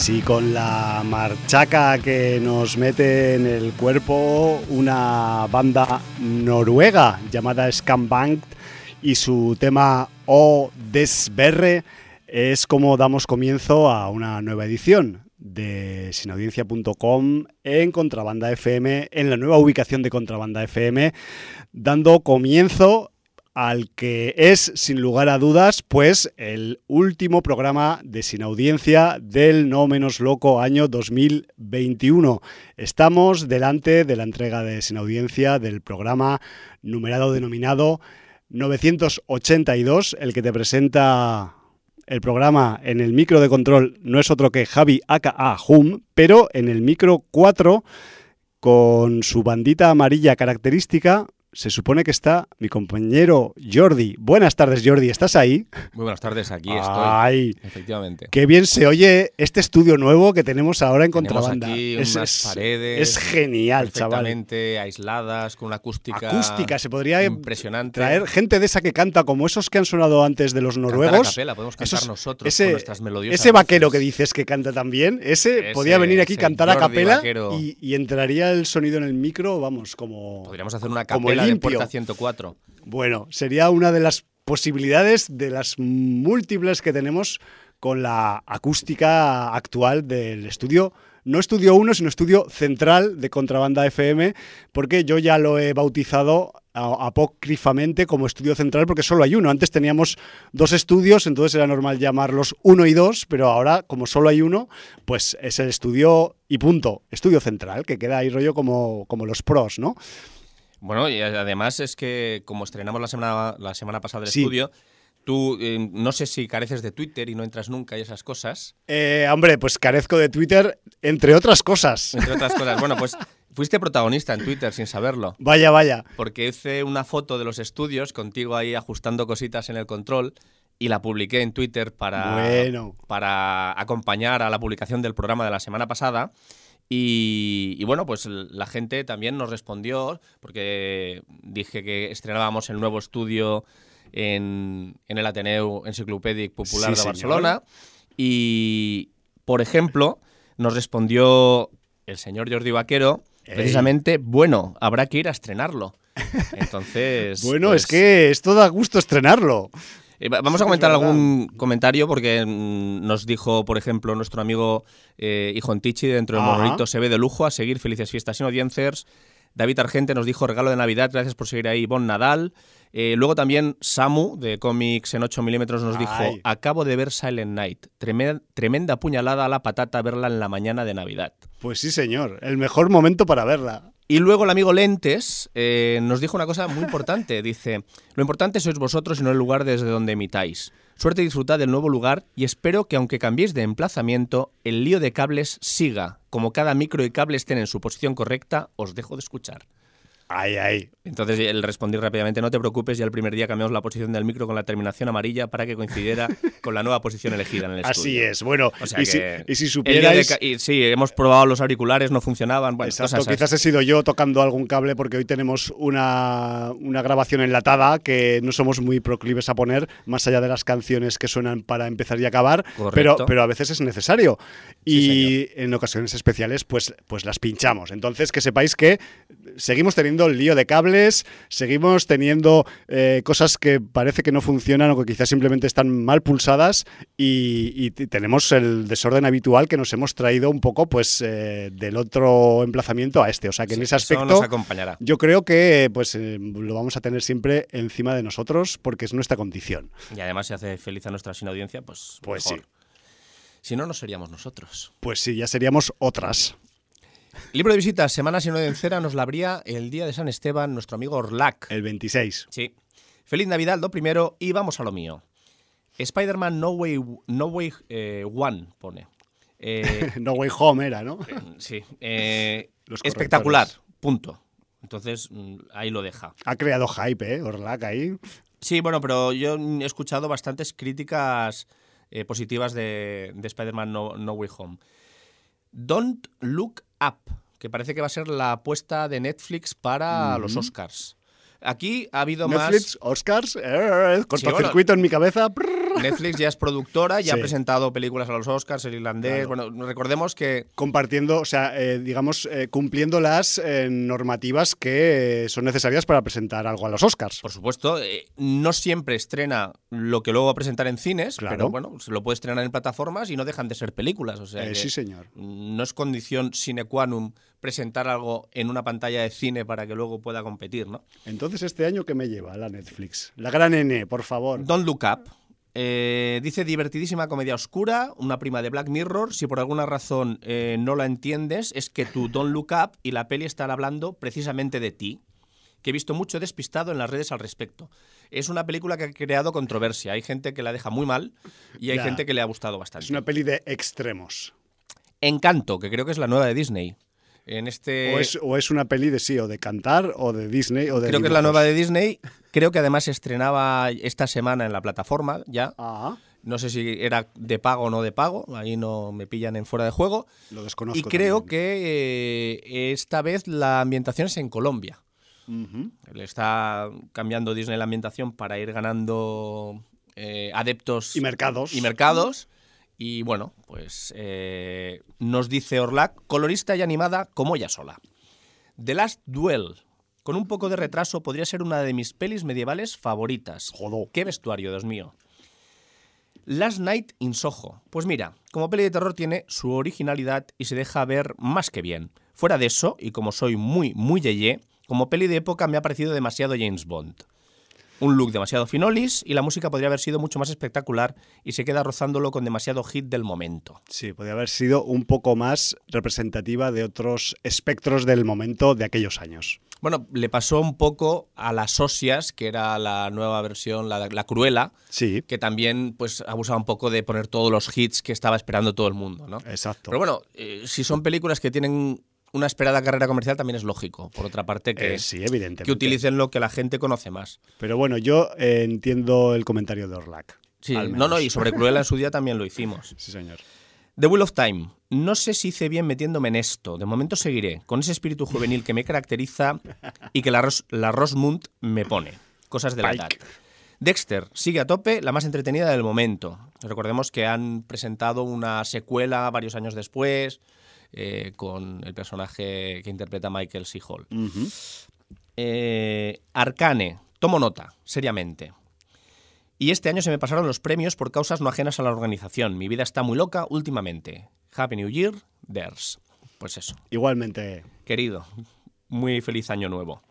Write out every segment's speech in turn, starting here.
así con la marchaca que nos mete en el cuerpo una banda noruega llamada Scambank y su tema O Desberre es como damos comienzo a una nueva edición de sinaudiencia.com en Contrabanda FM, en la nueva ubicación de Contrabanda FM, dando comienzo al que es, sin lugar a dudas, pues el último programa de Sin Audiencia del No Menos Loco año 2021. Estamos delante de la entrega de Sin Audiencia del programa numerado denominado 982, el que te presenta el programa en el micro de control no es otro que Javi aka Hum, pero en el micro 4 con su bandita amarilla característica se supone que está mi compañero Jordi. Buenas tardes, Jordi, ¿estás ahí? Muy buenas tardes, aquí estoy. Ay, efectivamente. Qué bien se oye este estudio nuevo que tenemos ahora en Tenemos Contrabanda. aquí es, unas es- paredes es genial, chaval. perfectamente aisladas, con una acústica, Acústica, se podría impresionante. traer gente de esa que canta como esos que han sonado antes de los Cantar a noruegos. capela, podemos cantar Esos- nosotros ese- con nuestras melodiosas Ese vaquero que dices que canta también, ese, Ese- podía venir aquí cantar a capela y, y entraría el sonido en el micro, vamos, como... Podríamos hacer una capela de limpio. Puerta 104. Bueno, sería una de las posibilidades de las múltiples que tenemos con la acústica actual del estudio. No estudio 1, sino estudio central de Contrabanda FM, porque yo ya lo he bautizado apócrifamente como estudio central porque solo hay uno. Antes teníamos dos estudios, entonces era normal llamarlos uno y dos, pero ahora como solo hay uno, pues es el estudio y punto, estudio central, que queda ahí rollo como, como los pros, ¿no? Bueno, y además es que como estrenamos la semana, la semana pasada el Sí. estudio, tú eh, no sé si careces de Twitter y no entras nunca y esas cosas, Eh, hombre, pues carezco de Twitter, entre otras cosas. entre otras cosas. Bueno, pues fuiste protagonista en Twitter sin saberlo. Vaya, vaya. porque hice una foto de los estudios contigo ahí ajustando cositas en el control y la publiqué en Twitter para, Bueno. para acompañar a la publicación del programa de la semana pasada. Y, y bueno, pues la gente también nos respondió, porque dije que estrenábamos el nuevo estudio en, en el Ateneo Enciclopédic Popular Sí, de señor. Barcelona. Y, por ejemplo, nos respondió el señor Jordi Vaquero, Ey. precisamente, bueno, habrá que ir a estrenarlo. Entonces. Bueno, pues, es que esto da gusto estrenarlo. Eh, va- Vamos a comentar algún comentario porque mm, nos dijo, por ejemplo, nuestro amigo eh, Hijon Tichi dentro del. Monolito se ve de lujo a seguir felices fiestas sin audiencers. David Argente nos dijo regalo de Navidad, gracias por seguir ahí, Bon Nadal. Eh, luego también Samu de cómics en 8 milímetros nos dijo, Ay. acabo de ver Silent Night, tremenda, tremenda puñalada a la patata verla en la mañana de Navidad. Pues sí, señor. El mejor momento para verla. Y luego el amigo Lentes eh, nos dijo una cosa muy importante. Dice, lo importante sois vosotros y no el lugar desde donde emitáis. Suerte y disfrutad del nuevo lugar y espero que aunque cambiéis de emplazamiento, el lío de cables siga. Como cada micro y cable estén en su posición correcta, os dejo de escuchar. Ay, ay. Entonces él respondí rápidamente, no te preocupes, ya el primer día cambiamos la posición del micro con la terminación amarilla para que coincidiera con la nueva posición elegida en el estudio. Así es. Bueno, O sea y, si, y si de supierais... y sí, hemos probado los auriculares, no funcionaban. Bueno, Exacto, cosas así. quizás he sido yo tocando algún cable porque hoy tenemos una, una grabación enlatada que no somos muy proclives a poner, más allá de las canciones que suenan para empezar y acabar, pero, Correcto. pero a veces es necesario. Sí, Y en ocasiones especiales, pues, pues las pinchamos. Entonces, que sepáis que seguimos teniendo el lío de cables, seguimos teniendo eh, cosas que parece que no funcionan o que quizás simplemente están mal pulsadas y, tenemos el desorden habitual que nos hemos traído un poco pues eh, del otro emplazamiento a este. O sea que en Sí, ese eso aspecto nos acompañará. yo creo que pues eh, lo vamos a tener siempre encima de nosotros porque es nuestra condición. Y además si hace feliz a nuestra sin audiencia, pues, Pues mejor. sí. Si no, no seríamos nosotros. Pues sí, ya seríamos otras. Libro de visitas, Semana sin audiencia, nos la abría el día de San Esteban nuestro amigo Orlac. El 26. Sí. Feliz Navidad, lo primero, y vamos a lo mío. Spider-Man No Way, no Way eh, One, pone. Eh, No Way Home era, ¿no? sí. eh, Los espectacular, punto. Entonces, mm, ahí lo deja. Ha creado hype, ¿eh? Orlac ahí. Sí, bueno, pero yo he escuchado bastantes críticas positivas de, de Spider-Man no, No Way Home. Don't Look Up, que parece que va a ser la apuesta de Netflix para los Oscars. Aquí ha habido Netflix, más. Oscars, eh, cortocircuito en mi cabeza. Netflix ya es productora, ya Sí. ha presentado películas a los Oscars, el irlandés. Claro. Bueno, recordemos que Compartiendo, o sea, eh, digamos, eh, cumpliendo las eh, normativas que eh, son necesarias para presentar algo a los Oscars. Por supuesto, eh, no siempre estrena lo que luego va a presentar en cines, Claro. pero bueno, se lo puede estrenar en plataformas y no dejan de ser películas. O sea Eh, que sí, señor. no es condición sine qua non presentar algo en una pantalla de cine para que luego pueda competir, ¿no? Entonces, ¿este año qué me lleva la Netflix? La gran N, por favor. Don't Look Up. eh, dice divertidísima comedia oscura, una prima de Black Mirror. Si por alguna razón eh, no la entiendes, es que tu Don't Look Up y la peli están hablando precisamente de ti, que he visto mucho despistado en las redes al respecto. Es una película que ha creado controversia. Hay gente que la deja muy mal y hay Ya. gente que le ha gustado bastante. Es una peli de extremos. Encanto, que creo que es la nueva de Disney. En este O, es, o es una peli de sí, o de cantar, o de Disney, o de. creo que es la nueva de Disney. Creo que además se estrenaba esta semana en la plataforma ya. Ah, No sé si era de pago o no de pago, ahí no me pillan en fuera de juego. lo desconozco. Y creo también. que eh, esta vez la ambientación es en Colombia. Le está cambiando Disney la ambientación para ir ganando eh, adeptos Y mercados. y mercados. Y bueno, pues eh, nos dice Orlac, colorista y animada como ella sola. The Last Duel. Con un poco de retraso podría ser una de mis pelis medievales favoritas. Jodo. Qué vestuario, Dios mío. Last Night in Soho. Pues mira, como peli de terror tiene su originalidad y se deja ver más que bien. Fuera de eso, y como soy muy, muy yeye, como peli de época me ha parecido demasiado James Bond. Un look demasiado finolis y la música podría haber sido mucho más espectacular y se queda rozándolo con demasiado hit del momento. Sí, podría haber sido un poco más representativa de otros espectros del momento de aquellos años. Bueno, le pasó un poco a las Osias, que era la nueva versión, la, la Cruela, Sí, que también pues abusaba un poco de poner todos los hits que estaba esperando todo el mundo, ¿no? exacto. Pero bueno, eh, si son películas que tienen una esperada carrera comercial, también es lógico. Por otra parte, que, Eh, sí, evidentemente. que utilicen lo que la gente conoce más. Pero bueno, yo eh, entiendo el comentario de Orlac. Sí, no, no, y sobre Cruella en su día también lo hicimos. Sí, señor. The Wheel of Time. No sé si hice bien metiéndome en esto. De momento seguiré, con ese espíritu juvenil que me caracteriza y que la, Ros la Rosmund me pone. Cosas de la edad. Dexter sigue a tope, la más entretenida del momento. Recordemos que han presentado una secuela varios años después eh, con el personaje que interpreta Michael C. Hall. Eh, Arcane, tomo nota, seriamente. Y este año se me pasaron los premios por causas no ajenas a la organización. Mi vida está muy loca últimamente. Happy New Year, theirs. Pues eso, Igualmente, querido, muy feliz año nuevo.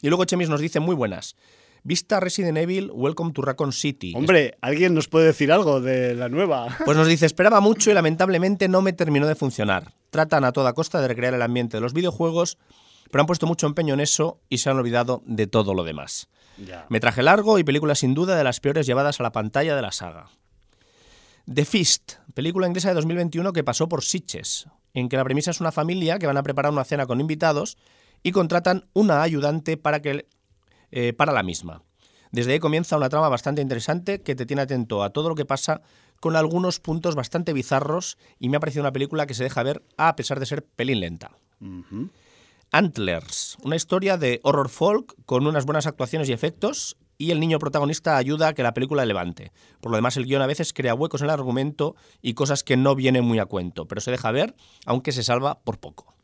Y luego Chemis nos dice muy buenas. Vista Resident Evil, Welcome to Raccoon City. hombre, ¿alguien nos puede decir algo de la nueva? Pues nos dice, esperaba mucho y lamentablemente no me terminó de funcionar. Tratan a toda costa de recrear el ambiente de los videojuegos, pero han puesto mucho empeño en eso y se han olvidado de todo lo demás. Ya. Metraje largo y película sin duda de las peores llevadas a la pantalla de la saga. The Feast, película inglesa de 2021 que pasó por Sitges, en que la premisa es una familia que van a preparar una cena con invitados y contratan una ayudante para, que, eh, para la misma. Desde ahí comienza una trama bastante interesante que te tiene atento a todo lo que pasa con algunos puntos bastante bizarros y me ha parecido una película que se deja ver a pesar de ser pelín lenta. Antlers, una historia de horror folk con unas buenas actuaciones y efectos y el niño protagonista ayuda a que la película levante. Por lo demás, el guion a veces crea huecos en el argumento y cosas que no vienen muy a cuento, pero se deja ver, aunque se salva por poco.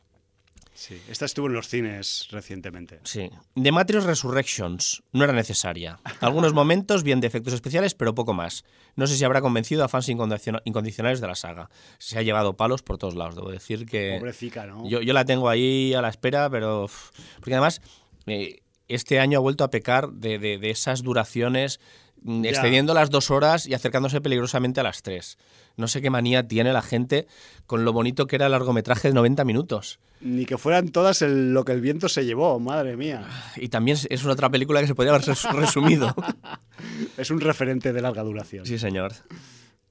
Sí, esta estuvo en los cines recientemente. Sí. The Matrix Resurrections no era necesaria. Algunos momentos bien de efectos especiales, pero poco más. No sé si habrá convencido a fans incondiciona- incondicionales de la saga. Se ha llevado palos por todos lados. Debo decir que Pobrecita, ¿no? yo, yo la tengo ahí a la espera, pero... Porque además, eh, este año ha vuelto a pecar de, de- de esas duraciones, mm, Ya. excediendo las dos horas y acercándose peligrosamente a las tres. No sé qué manía tiene la gente con lo bonito que era el largometraje de 90 minutos. Ni que fueran todas el- lo que el viento se llevó, madre mía. Y también es una otra película que se podría haber res- resumido. Es un referente de larga duración. Sí, señor.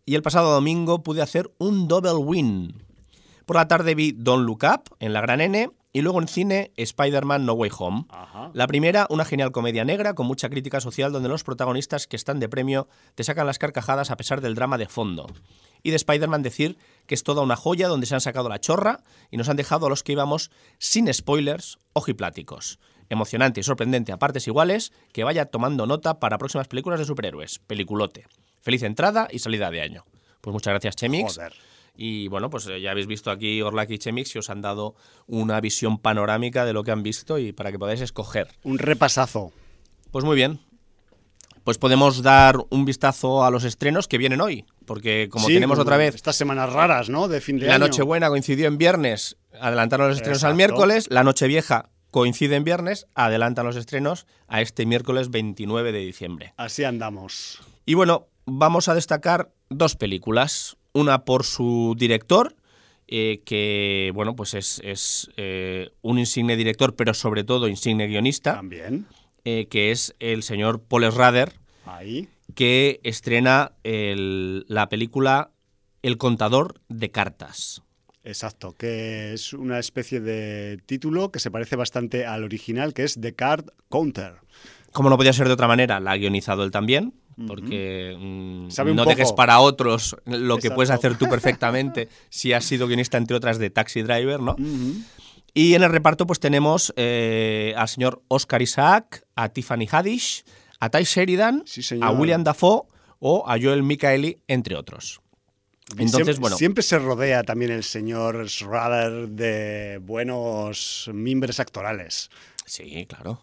Y el pasado domingo pude hacer un double win. Por la tarde vi Don't Look Up en la Gran N y luego en cine Spider-Man No Way Home. Ajá. La primera, una genial comedia negra con mucha crítica social donde los protagonistas que están de premio te sacan las carcajadas a pesar del drama de fondo. Y de Spider-Man decir que es toda una joya donde se han sacado la chorra y nos han dejado a los que íbamos sin spoilers ojipláticos. emocionante y sorprendente a partes iguales, que vaya tomando nota para próximas películas de superhéroes. Peliculote. Feliz entrada y salida de año. Pues muchas gracias, Chemix. Joder. Y bueno, pues eh, ya habéis visto aquí Orlak y Chemix y os han dado una visión panorámica de lo que han visto y para que podáis escoger. Un repasazo. Pues muy bien. Pues podemos dar un vistazo a los estrenos que vienen hoy, porque como Sí, tenemos otra vez Estas semanas raras, ¿no? De fin de la año. Nochebuena coincidió en viernes, adelantaron los estrenos al miércoles, la Nochevieja coincide en viernes, adelantan los estrenos a este miércoles 29 de diciembre. Así andamos. Y bueno, vamos a destacar dos películas. Una por su director, eh, que bueno, pues es, es, eh, un insigne director, pero sobre todo insigne guionista, También. eh, que es el señor Paul Schrader, Ahí. que estrena el- la película El contador de cartas. Exacto, que es una especie de título que se parece bastante al original, que es The Card Counter. Como no podía ser de otra manera, la ha guionizado él también, porque mm, no dejes para otros lo que Exacto. puedes hacer tú perfectamente si has sido guionista, entre otras, de Taxi Driver, ¿no? Y en el reparto pues tenemos eh, al señor Oscar Isaac, a Tiffany Haddish, a Ty Sheridan, Sí, a William Dafoe o a Joel Michaeli, entre otros. Entonces, siempre, bueno, Siempre se rodea también el señor Schrader de buenos mimbres actorales. Sí, claro.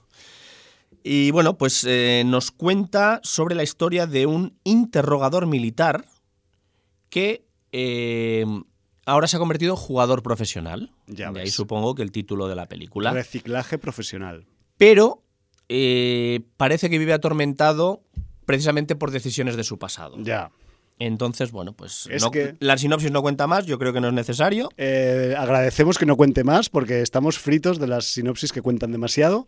Y bueno, pues eh, nos cuenta sobre la historia de un interrogador militar que eh, ahora se ha convertido en jugador profesional. Ya de ahí supongo que el título de la película. Reciclaje profesional. Pero eh, parece que vive atormentado precisamente por decisiones de su pasado. Ya. Entonces, bueno, pues Es no- que- la sinopsis no cuenta más, yo creo que no es necesario. Eh, agradecemos que no cuente más porque estamos fritos de las sinopsis que cuentan demasiado,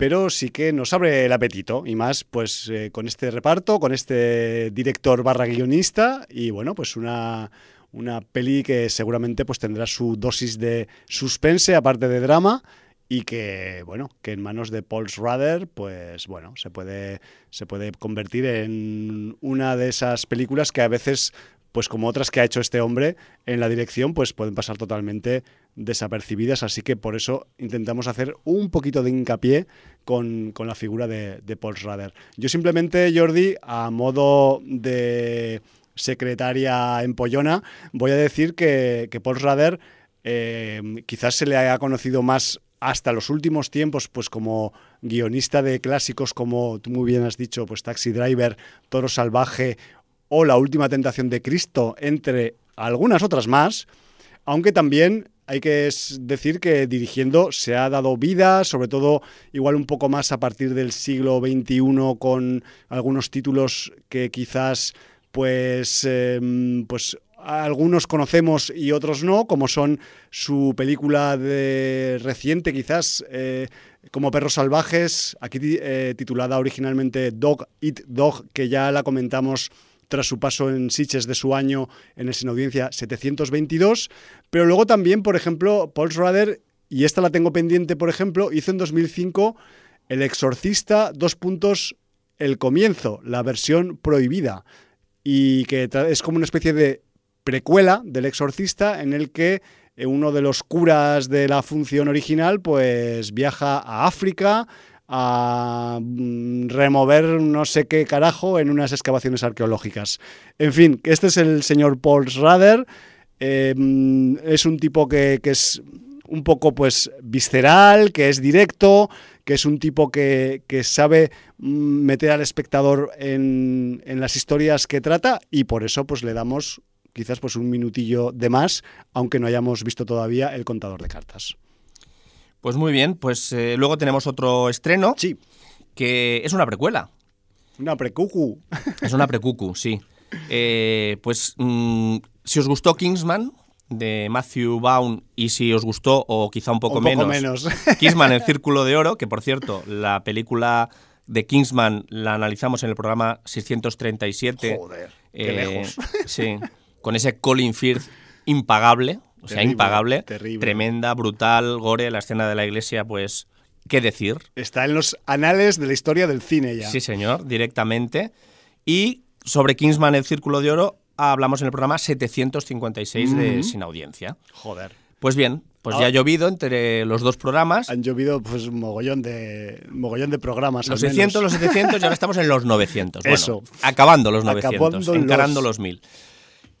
pero sí que nos abre el apetito y más pues eh, con este reparto, con este director barra guionista y bueno, pues una, una peli que seguramente pues tendrá su dosis de suspense aparte de drama y que bueno, que en manos de Paul Schrader pues bueno, se puede se puede convertir en una de esas películas que a veces pues como otras que ha hecho este hombre en la dirección, pues pueden pasar totalmente desapercibidas. Así que por eso intentamos hacer un poquito de hincapié con, con la figura de, de Paul Schrader. Yo simplemente, Jordi, a modo de secretaria empollona, voy a decir que, que Paul Schrader eh, quizás se le haya conocido más hasta los últimos tiempos, pues como guionista de clásicos, como tú muy bien has dicho, pues Taxi Driver, Toro Salvaje o La Última Tentación de Cristo, entre algunas otras más, aunque también hay que decir que dirigiendo se ha dado vida, sobre todo igual un poco más a partir del siglo XXI con algunos títulos que quizás pues, em, pues algunos conocemos y otros no, como son su película de reciente quizás eh, como Perros Salvajes, aquí eh, titulada originalmente Dog Eat Dog, que ya la comentamos tras su paso en Sitges de su año en el Sin Audiencia 722. Pero luego también, por ejemplo, Paul Schrader, y esta la tengo pendiente, por ejemplo, hizo en 2005 El Exorcista, dos puntos, El Comienzo, la versión prohibida, y que es como una especie de precuela del Exorcista en el que eh, uno de los curas de la función original pues viaja a África a mm, remover no sé qué carajo en unas excavaciones arqueológicas. En fin, este es el señor Paul Schrader. eh, mm, es un tipo que, es un poco pues visceral, que es directo, que es un tipo que, que sabe mm, meter al espectador en, en las historias que trata y por eso pues le damos quizás pues un minutillo de más, aunque no hayamos visto todavía el contador de cartas. Pues muy bien, pues eh, luego tenemos otro estreno Sí, que es una precuela. una precucu. Es una precucu, sí. Eh, pues mm, si os gustó Kingsman de Matthew Vaughn y si os gustó o quizá un poco, Un poco menos, menos. Kingsman el Círculo de Oro, que por cierto, la película de Kingsman la analizamos en el programa 637. Joder, qué Eh, lejos. Sí, con ese Colin Firth impagable, o sea, Terrible, impagable, terrible. tremenda, brutal, gore, la escena de la iglesia, pues, ¿qué decir? Está en los anales de la historia del cine ya. Sí, señor, directamente. Y sobre Kingsman, el Círculo de Oro, hablamos en el programa 756 de. Sin Audiencia. Joder. Pues bien, pues ya ha llovido entre los dos programas. Han llovido pues un mogollón de, mogollón de programas. Los al menos. 600, los 700 y ahora estamos en los 900. Bueno, Eso. Acabando los 900, Acabando encarando los- los 1000.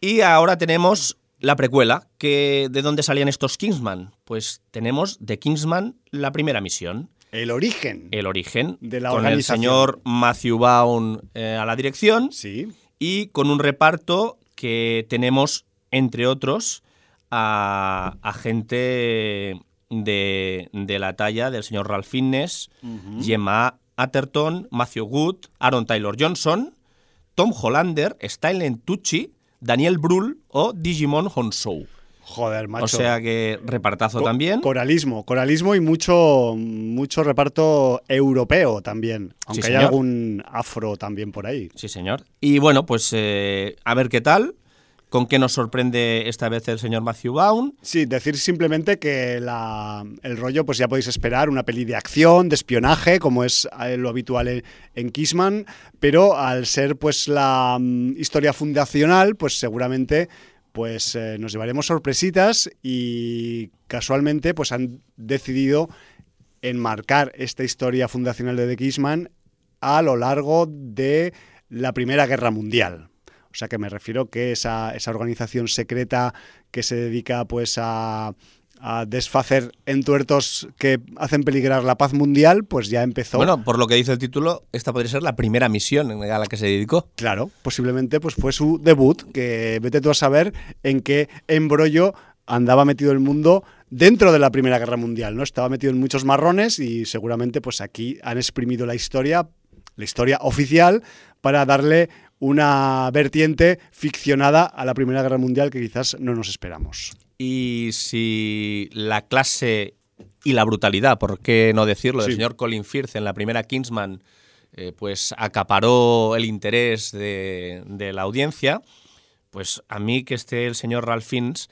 Y ahora tenemos la precuela, que ¿de dónde salían estos Kingsman? Pues tenemos de Kingsman la primera misión, El origen. el origen, De la con el organización. señor Matthew Vaughn eh, a la dirección Sí. y con un reparto que tenemos, entre otros, a, a gente de, de la talla del señor Ralph Fiennes, Gemma Atherton, Matthew Wood, Aaron Taylor Johnson, Tom Hollander, Stylen Tucci, Daniel Brühl o Digimon Honsou. Joder, macho. O sea que repartazo Co- también. Coralismo, coralismo y mucho, mucho reparto europeo también. Aunque hay señor. algún afro también por ahí. Sí, señor. Y bueno, pues eh, a ver qué tal. ¿Con qué nos sorprende esta vez el señor Matthew Vaughn? Sí, decir simplemente que la- el rollo, pues ya podéis esperar una peli de acción, de espionaje, como es eh, lo habitual en, en pero al ser pues la mm, historia fundacional, pues seguramente pues eh, nos llevaremos sorpresitas y casualmente pues han decidido enmarcar esta historia fundacional de The Kissman a lo largo de la Primera Guerra Mundial. O sea que me refiero que esa, esa organización secreta que se dedica pues a, a desfacer entuertos que hacen peligrar la paz mundial, pues ya empezó. Bueno, por lo que dice el título, esta podría ser la primera misión a la que se dedicó. Claro, posiblemente pues fue su debut, que vete tú a saber en qué embrollo andaba metido el mundo dentro de la Primera Guerra Mundial, ¿no? Estaba metido en muchos marrones y seguramente pues aquí han exprimido la historia, la historia oficial, para darle una vertiente ficcionada a la Primera Guerra Mundial que quizás no nos esperamos. Y si la clase y la brutalidad, por qué no decirlo, del Sí. señor Colin Firth en la primera Kingsman, eh, pues acaparó el interés de, de la audiencia, pues a mí que esté el señor Ralph Fiennes,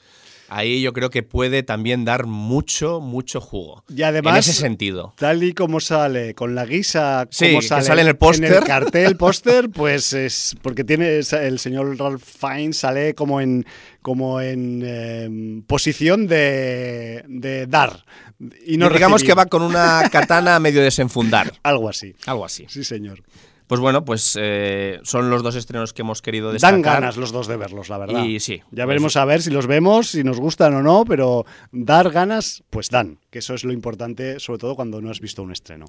ahí yo creo que puede también dar mucho, mucho jugo. Y además, en ese sentido. Tal y como sale, con la guisa Sí, como que sale, sale en el póster. el cartel póster, pues es porque tiene el señor Ralph Fiennes sale como en como en eh, posición de, de dar y no Y digamos que va con una katana a medio desenfundar. algo así. Algo así. Sí, señor. Pues bueno, pues eh, son los dos estrenos que hemos querido destacar. Dan ganas los dos de verlos, la verdad. Y sí, Ya pues- veremos a ver si los vemos, si nos gustan o no, pero dar ganas, pues dan, que eso es lo importante, sobre todo cuando no has visto un estreno.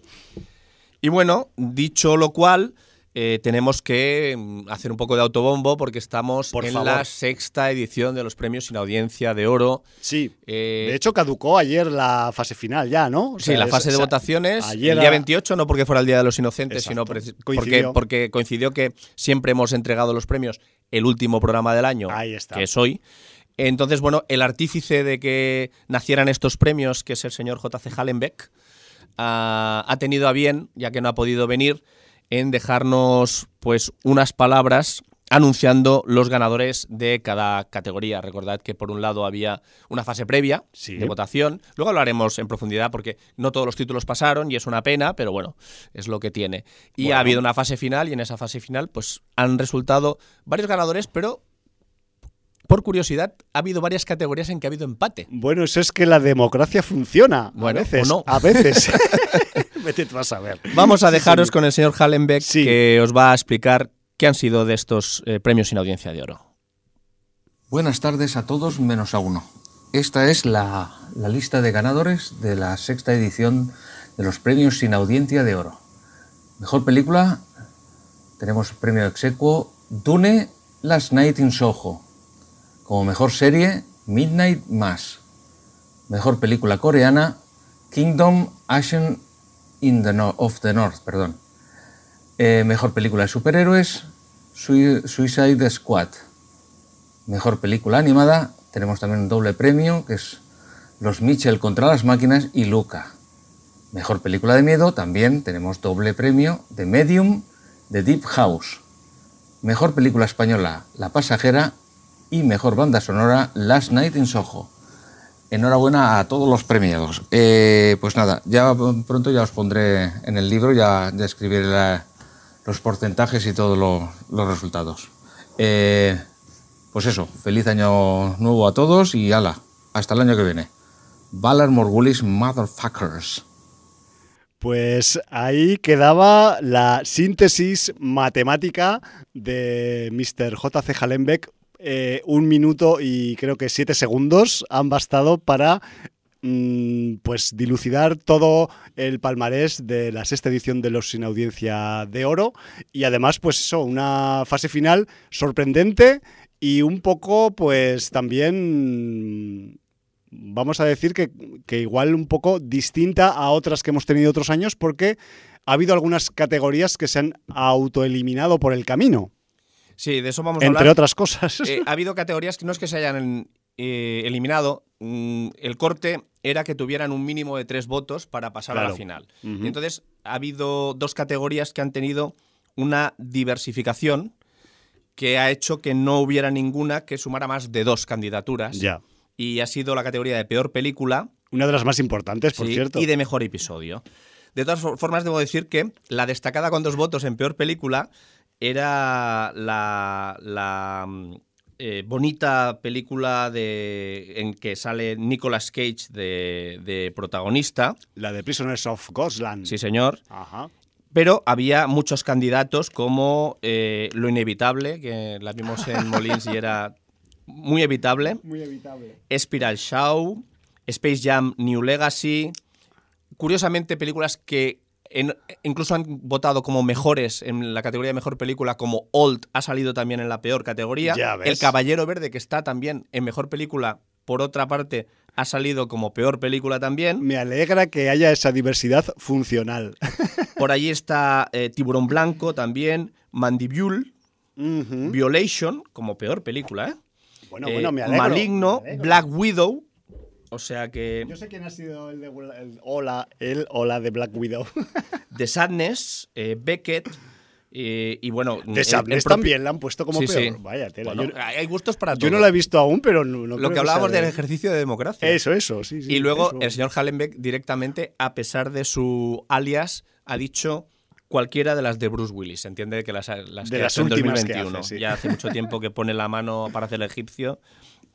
Y bueno, dicho lo cual, eh, tenemos que mm, hacer un poco de autobombo porque estamos Por en favor. la sexta edición de los premios sin audiencia de oro. Sí. Eh, de hecho, caducó ayer la fase final ya, ¿no? O Sí, la es- fase de o sea, votaciones, ayer el día a- 28, no porque fuera el Día de los Inocentes, Exacto. sino preci- porque, Coincidió. porque coincidió que siempre hemos entregado los premios el último programa del año, Ahí está. que es hoy. Entonces, bueno, el artífice de que nacieran estos premios, que es el señor J.C. Hallenbeck, ah, ha tenido a bien, ya que no ha podido venir, en dejarnos pues unas palabras anunciando los ganadores de cada categoría. Recordad que por un lado había una fase previa Sí. de votación. Luego hablaremos en profundidad porque no todos los títulos pasaron y es una pena, pero bueno, es lo que tiene. Y Bueno. ha habido una fase final y en esa fase final pues han resultado varios ganadores, pero por curiosidad ha habido varias categorías en que ha habido empate. Bueno, eso es que la democracia funciona. Bueno, a veces. o no. A veces. Vete tú a saber. Vamos a Sí, dejaros con el señor Hallenbeck Sí. que os va a explicar qué han sido de estos eh, premios sin audiencia de oro. Buenas tardes a todos menos a uno. Esta es la, la lista de ganadores de la sexta edición de los premios sin audiencia de oro. Mejor película, tenemos premio exequo Dune Last Night in Soho. Como mejor serie, Midnight Mass. Mejor película coreana, Kingdom Ashen in the of the North. Perdón. Eh, mejor película de superhéroes, Sui- Suicide Squad. Mejor película animada, tenemos también un doble premio, que es Los Mitchell contra las máquinas y Luca. Mejor película de miedo, también tenemos doble premio de Medium, de Deep House. Mejor película española, La Pasajera. Y mejor banda sonora, Last Night in Soho. Enhorabuena a todos los premiados. Eh, pues nada, ya pronto ya os pondré en el libro, ya, ya escribiré los porcentajes y todos lo- los resultados. Eh, pues eso, feliz año nuevo a todos y ala, hasta el año que viene. Valar Morgulis Motherfuckers. Pues ahí quedaba la síntesis matemática de Mr. J.C. Hallenbeck. Eh, un minuto y creo que siete segundos han bastado para mm, pues dilucidar todo el palmarés de la sexta edición de los Sin Audiencia de Oro y además pues eso, una fase final sorprendente y un poco pues también vamos a decir que, que, igual un poco distinta a otras que hemos tenido otros años porque ha habido algunas categorías que se han autoeliminado por el camino. Sí, de eso vamos a hablar. Entre otras cosas. Eh, ha habido categorías que no es que se hayan eh, eliminado, mm, el corte era que tuvieran un mínimo de tres votos para pasar Claro. a la final. Y entonces ha habido dos categorías que han tenido una diversificación que ha hecho que no hubiera ninguna que sumara más de dos candidaturas. Ya. Y ha sido la categoría de peor película Una de las más importantes, por Sí, cierto. Y de mejor episodio. De todas for- formas, debo decir que la destacada con dos votos en peor película era la, la, mm, eh, bonita película de, en que sale Nicolas Cage de, de protagonista. La de Prisoners of Ghostland. Sí, señor. Ajá. Pero había muchos candidatos como eh, Lo Inevitable, que la vimos en Molins y era muy evitable. Muy evitable. Spiral Show, Space Jam New Legacy. Curiosamente, películas que en- incluso han votado como mejores en la categoría de mejor película, como Old ha salido también en la peor categoría. El Caballero Verde, que está también en mejor película, por otra parte, ha salido como peor película también. Me alegra que haya esa diversidad funcional. Por allí está eh, Tiburón Blanco también, Mandibule. Violation, como peor película, ¿eh? Bueno, Eh, bueno, me alegro. Maligno, me alegro. Black Widow. O sea que. Yo sé quién ha sido el de el hola, el hola de Black Widow. The Sadness, eh, Beckett. eh, y bueno. De propio- también la han puesto como Sí, peor. sí. Vaya tela. Bueno, yo, hay gustos para yo todo. no la he visto aún, pero no, no creo Lo que hablábamos del de- ejercicio de democracia. Eso, eso, sí, sí. y luego eso. el señor Hallenbeck directamente, a pesar de su alias, ha dicho cualquiera de las de Bruce Willis. Entiende que las, las De que las hace en últimas que 2021. hace, sí. Ya hace mucho tiempo que pone la mano para hacer el egipcio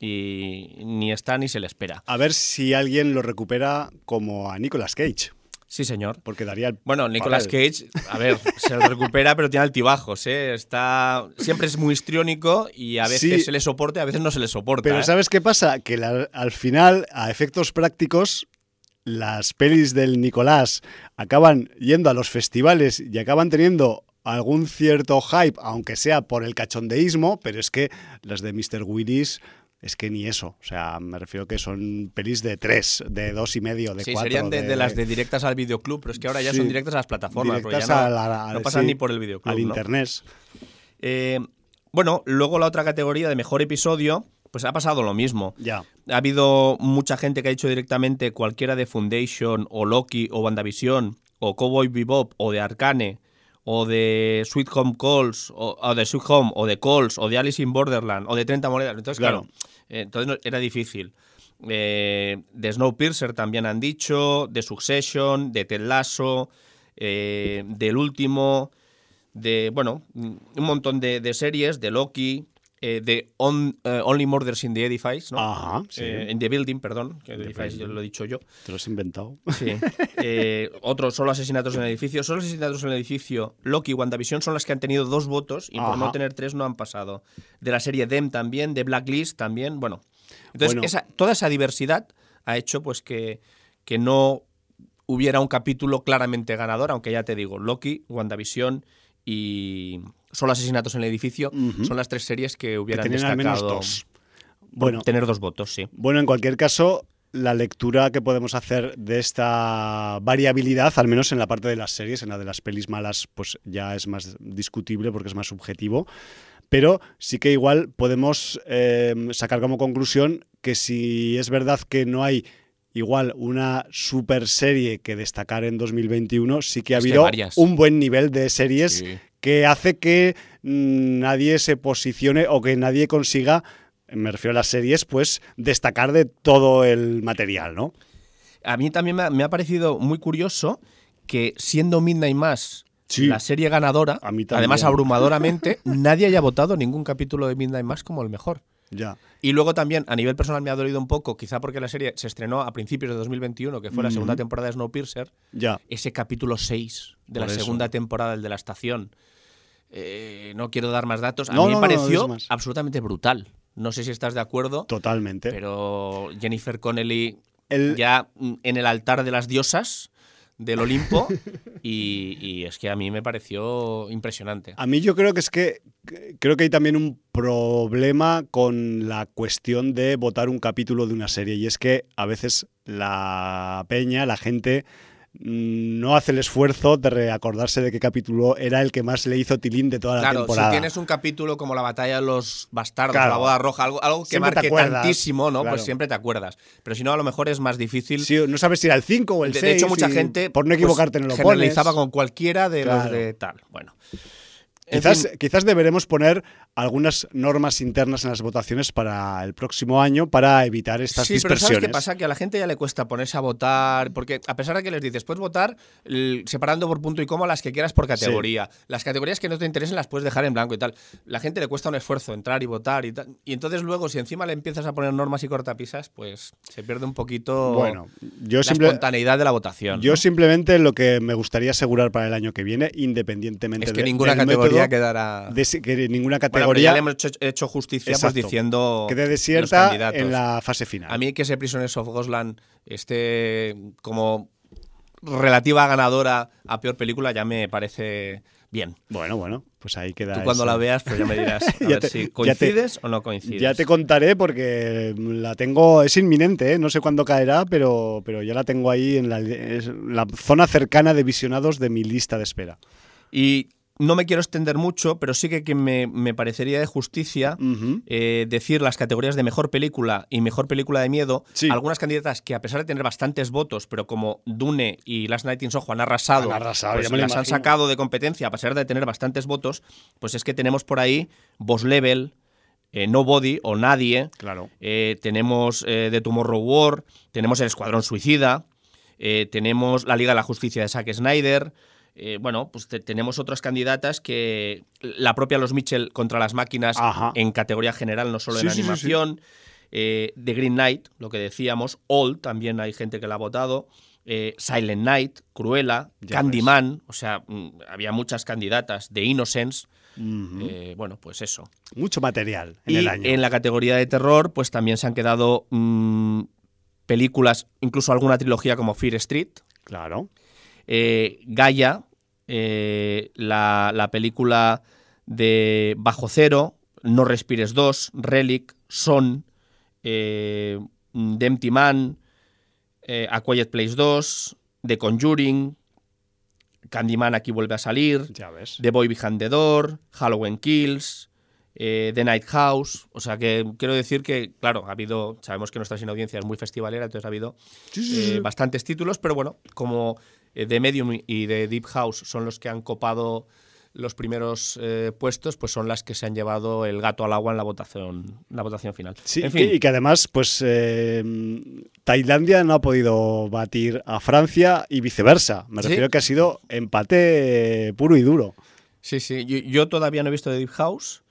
y ni está ni se le espera. A ver si alguien lo recupera como a Nicolas Cage, Sí, señor. porque daría el Bueno, Nicolas papel. Cage, a ver, se lo recupera, pero tiene altibajos, ¿eh? Está, siempre es muy histriónico y a veces Sí. se le soporta y a veces no se le soporta. Pero ¿eh? ¿sabes qué pasa? Que la- al final, a efectos prácticos, las pelis del Nicolás acaban yendo a los festivales y acaban teniendo algún cierto hype, aunque sea por el cachondeísmo, pero es que las de Mr. Willis es que ni eso. O sea, me refiero que son pelis de tres, de dos y medio, de sí, cuatro. serían de, de las de directas al videoclub, pero es que ahora ya Sí. son directas a las plataformas, porque directas ya no, a la- no pasan sí, ni por el videoclub. al ¿no? internet. Eh, bueno, luego la otra categoría de mejor episodio, pues ha pasado lo mismo. Ya. Ha habido mucha gente que ha dicho directamente cualquiera de Foundation, o Loki, o WandaVision, o Cowboy Bebop, o de Arcane, o de Sweet Home Calls, o, o de Sweet Home, o de Calls, o de Alice in Borderland, o de 30 monedas. Entonces, claro, Claro. eh, entonces era difícil. Eh, de Snowpiercer también han dicho, de Succession, de Ted Lasso, eh, del último, de, bueno, un montón de, de series, de Loki, eh, de On- eh, Only Murders in the Edifice, ¿no? Ajá, sí. Eh, in the Building, perdón, que The Edifice yo lo he dicho yo. Te lo has inventado. Sí. Eh, otro, solo asesinatos en el edificio. Solo asesinatos en el edificio, Loki y WandaVision son las que han tenido dos votos y por no tener tres no han pasado. De la serie Dem también, de Blacklist también, bueno. Entonces, Bueno. esa- toda esa diversidad ha hecho pues que, que no hubiera un capítulo claramente ganador, aunque ya te digo, Loki, WandaVision y Solo asesinatos en el edificio son las tres series que Que hubieran tenían al menos destacado dos. Bueno, tener dos votos, sí. Bueno, en cualquier caso, la lectura que podemos hacer de esta variabilidad, al menos en la parte de las series, en la de las pelis malas, pues ya es más discutible porque es más subjetivo. Pero sí que igual podemos eh, sacar como conclusión que si es verdad que no hay igual una super serie que destacar en 2021, sí que ha que habido varias. un buen nivel de series Sí. que hace que mm, nadie se posicione o que nadie consiga, me refiero a las series, pues destacar de todo el material, ¿no? A mí también me ha, me ha parecido muy curioso que siendo Midnight Mass Sí. la serie ganadora, A mí también. además abrumadoramente, nadie haya votado ningún capítulo de Midnight Mass como el mejor. Ya. Y luego también, a nivel personal, me ha dolido un poco, quizá porque la serie se estrenó a principios de 2021, que fue la segunda temporada de Snowpiercer, Ya. ese capítulo 6 de Por la eso. segunda temporada, el de la estación. Eh, no quiero dar más datos. A No, mí no, me pareció absolutamente brutal. No sé si estás de acuerdo, Totalmente. pero Jennifer Connelly El- ya en el altar de las diosas del Olimpo y, es que a mí me pareció impresionante. A mí yo creo que es que creo que hay también un problema con la cuestión de votar un capítulo de una serie y es que a veces la peña, la gente no hace el esfuerzo de reacordarse de qué capítulo era el que más le hizo tilín de toda la Claro, temporada. si tienes un capítulo como la batalla de los bastardos, Claro. la boda roja, algo, algo que marque tantísimo, ¿no? claro. Pues siempre te acuerdas. Pero si no, a lo mejor es más difícil. Sí, no sabes si era el 5 o el de, 6. de hecho, mucha gente por no pues, equivocarte no lo generalizaba pones. con cualquiera de los Claro. de tal. Bueno. Quizás, fin, quizás deberemos poner algunas normas internas en las votaciones para el próximo año para evitar estas sí, pero ¿sabes qué pasa? Que a la gente ya le cuesta ponerse a votar, porque a pesar de que les dices, puedes votar separando por punto y coma las que quieras por categoría. Las categorías que no te interesen las puedes dejar en blanco y tal. La gente le cuesta un esfuerzo entrar y votar y tal. Y entonces luego, si encima le empiezas a poner normas y cortapisas, pues se pierde un poquito Bueno, yo la simple- espontaneidad de la votación. Yo ¿no? simplemente lo que me gustaría asegurar para el año que viene, independientemente es que de- ninguna del categoría método, quedará... de si- que ninguna Bueno, pero categoría ya le hemos hecho, hecho justicia pues diciendo quede desierta en la fase final. A mí que ese Prisoners of Ghostland esté como relativa ganadora a peor película ya me parece bien. Bueno, bueno, pues ahí queda. Tú cuando eso. la veas, pues ya me dirás a Ya ver te- si te- coincides o no coincides. Ya te contaré porque la tengo, es inminente, ¿eh? no sé cuándo caerá, pero, pero ya la tengo ahí en la zona cercana de visionados de mi lista de espera. Y no me quiero extender mucho, pero sí que, que me, me parecería de justicia eh, decir las categorías de mejor película y mejor película de miedo. Sí. Algunas candidatas que, a pesar de tener bastantes votos, pero como Dune y Last Night in Soho han arrasado, Han arrasado, pues las han sacado de competencia, a pesar de tener bastantes votos, pues es que tenemos por ahí Boss Level, eh, Nobody o Nadie. Claro. Eh, tenemos eh, The Tomorrow War, tenemos El Escuadrón Suicida, tenemos La Liga de la Justicia de Zack Snyder. Eh, bueno, pues te- tenemos otras candidatas que la propia Los Mitchell contra las máquinas Ajá. en categoría general, no solo Sí, en sí, sí, sí. animación. eh, The Green Knight, lo que decíamos. All, también hay gente que la ha votado. eh, Silent Night, Cruella, Ya Candyman, o sea, mm, había muchas candidatas. The Innocence, eh, bueno, pues eso. Mucho material en y el año. en la categoría de terror, pues también se han quedado mm, películas, incluso alguna trilogía como Fear Street, Claro. Eh, Gaia, eh, la, la película de Bajo Cero, No Respires 2, Relic, Son, eh, The Empty Man, eh, A Quiet Place 2, The Conjuring, Candyman aquí vuelve a salir, Ya ves. The Boy Behind the Door, Halloween Kills, eh, The Night House. O sea que quiero decir que, claro, ha habido, sabemos que nuestra sin audiencia es muy festivalera, entonces ha habido Sí, sí, eh, bastantes títulos, pero bueno, como eh, The Medium y The Deep House son los que han copado los primeros eh, puestos, pues son las que se han llevado el gato al agua en la votación, la votación final. Sí, en fin, y que además, pues eh, Tailandia no ha podido batir a Francia y viceversa. Me Sí. refiero que ha sido empate puro y duro. sí, sí. Yo, yo todavía no he visto The Deep House,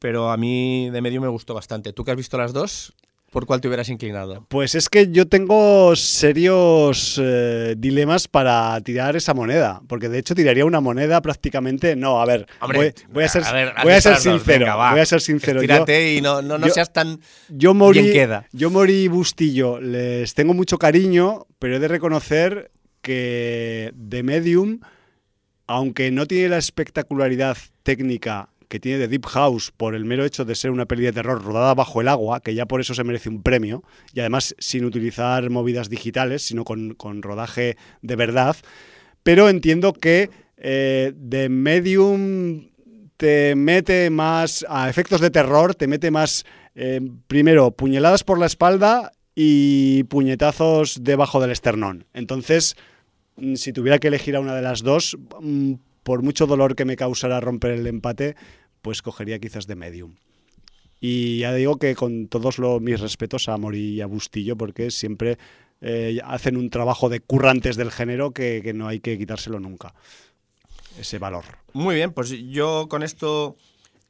pero a mí de medio me gustó bastante. ¿Tú que has visto las dos? ¿Por cuál te hubieras inclinado? Pues es que yo tengo serios eh, dilemas para tirar esa moneda, porque de hecho tiraría una moneda prácticamente. No, a ver, Hombre, voy, voy a ser, ver, voy a ser sincero. venga, voy a ser sincero. Yo, Estírate y no, no, no yo- seas tan... yo morí, Bien queda. yo morí Bustillo, les tengo mucho cariño, pero he de reconocer que The Medium, aunque no tiene la espectacularidad técnica que tiene The Deep House por el mero hecho de ser una peli de terror rodada bajo el agua, que ya por eso se merece un premio, y además sin utilizar movidas digitales, sino con, con rodaje de verdad, pero entiendo que eh, The Medium te mete más a efectos de terror, te mete más, eh, primero, puñaladas por la espalda y puñetazos debajo del esternón. Entonces, mm, si tuviera que elegir a una de las dos, mm, por mucho dolor que me causara romper el empate, pues cogería quizás de Medium. Y ya digo que con todos los, mis respetos a Mori y a Bustillo, porque siempre eh, hacen un trabajo de currantes del género que, que no hay que quitárselo nunca. Ese valor. Muy bien, pues yo con esto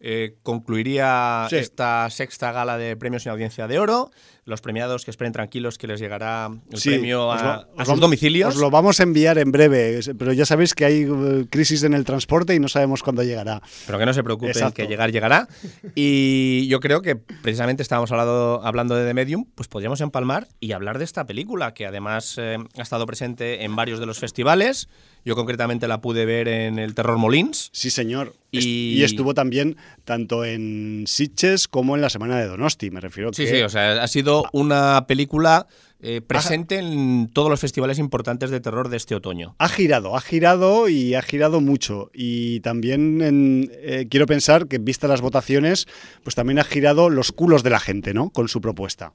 eh, concluiría Sí. esta sexta gala de premios en audiencia de oro. Los premiados que esperen tranquilos que les llegará el Sí, premio a, lo- a sus vamos- domicilios. Os lo vamos a enviar en breve, pero ya sabéis que hay eh, crisis en el transporte y no sabemos cuándo llegará. Pero que no se preocupen, Exacto. que llegar llegará. Y yo creo que precisamente estábamos hablando, hablando de The Medium, pues podríamos empalmar y hablar de esta película, que además eh, ha estado presente en varios de los festivales. Yo concretamente la pude ver en el Terror Molins. Sí, señor. Y- Y... estuvo también tanto en Sitges como en la semana de Donosti, me refiero Sí, que sí, o sea, ha sido una película eh, presente en todos los festivales importantes de terror de este otoño. ha girado, ha girado y ha girado mucho. Y también en- eh, quiero pensar que, vistas las votaciones, pues también ha girado los culos de la gente, ¿no? Con su propuesta.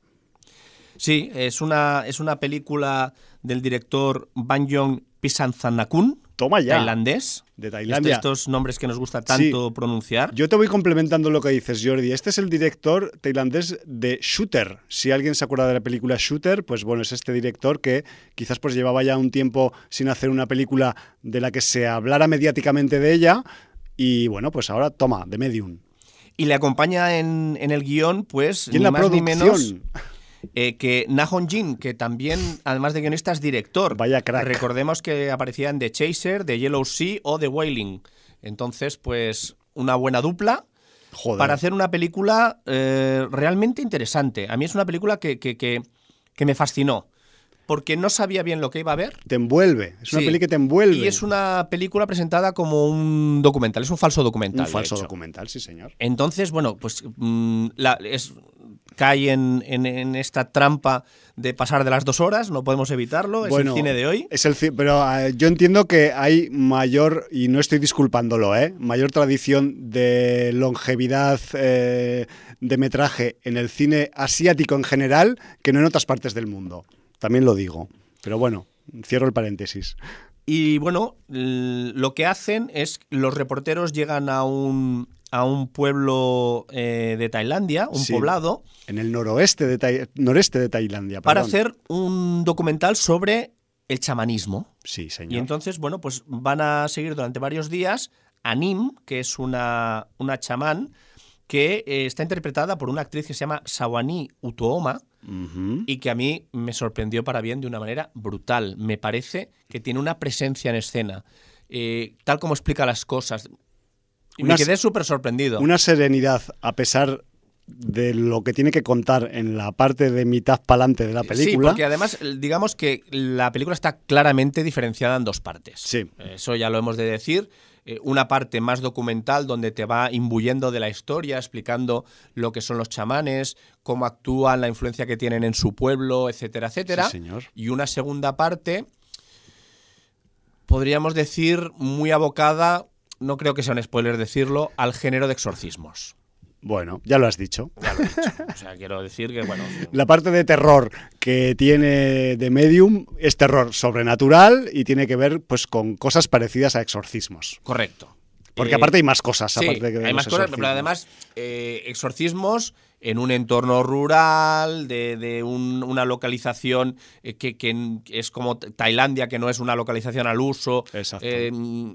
Sí, es una, es una película del director Banjong Pisanthanakun, Toma ya. tailandés. De Este- Tailandia. Estos nombres que nos gusta tanto pronunciar. Yo te voy complementando lo que dices, Jordi. Este es el director tailandés de Shooter. Si alguien se acuerda de la película Shooter, pues bueno, es este director que quizás pues llevaba ya un tiempo sin hacer una película de la que se hablara mediáticamente de ella. Y bueno, pues ahora toma, de Medium. Y le acompaña en, en el guion, pues, Y en ni la más ni menos producción. Eh, que Nahon Jin, que también, además de guionista, es director. Vaya crack. Recordemos que aparecía en The Chaser, The Yellow Sea o The Wailing. Entonces, pues, una buena dupla Joder. para hacer una película eh, realmente interesante. A mí es una película que, que- que- que me fascinó. Porque no sabía bien lo que iba a ver. Te envuelve. Es una Sí. peli que te envuelve. Y es una película presentada como un documental, es un falso documental. un falso documental, sí, señor. Entonces, bueno, pues mm, la- es, cae en, en- en esta trampa de pasar de las dos horas, no podemos evitarlo, es Bueno, el cine de hoy. Es el pero eh, yo entiendo que hay mayor, y no estoy disculpándolo, ¿eh? mayor tradición de longevidad eh, de metraje en el cine asiático en general que no en otras partes del mundo. También lo digo. Pero bueno, cierro el paréntesis. Y bueno, lo que hacen es los reporteros llegan a un, a un pueblo eh, de Tailandia, un Sí. poblado, En el noroeste de, Tai- noreste de Tailandia. para perdón. hacer un documental sobre el chamanismo. Sí, Y señor. entonces, bueno, pues van a seguir durante varios días a Nim, que es una, una chamán que eh, está interpretada por una actriz que se llama Sawani Utooma y que a mí me sorprendió para bien de una manera brutal. Me parece que tiene una presencia en escena, eh, tal como explica las cosas. Y me quedé súper sorprendido. Una serenidad a pesar de lo que tiene que contar en la parte de mitad pa'lante de la Sí, película. porque además, digamos que la película está claramente diferenciada en dos partes. Sí. Eso ya lo hemos de decir. Eh, Una parte más documental donde te va imbuyendo de la historia, explicando lo que son los chamanes, cómo actúan, la influencia que tienen en su pueblo, etcétera, etcétera. Sí, señor. Y una segunda parte, podríamos decir, muy abocada, no creo que sea un spoiler decirlo, al género de exorcismos. Bueno, ya lo has dicho. Ya lo he dicho. O sea, quiero decir que, bueno, La parte de terror que tiene de Medium es terror sobrenatural y tiene que ver pues con cosas parecidas a exorcismos. correcto. Porque Eh, aparte hay más cosas. Sí, aparte de hay los más cosas, pero además eh, exorcismos en un entorno rural, de, de un- una localización eh, que, que es como Tailandia, que no es una localización al uso, eh,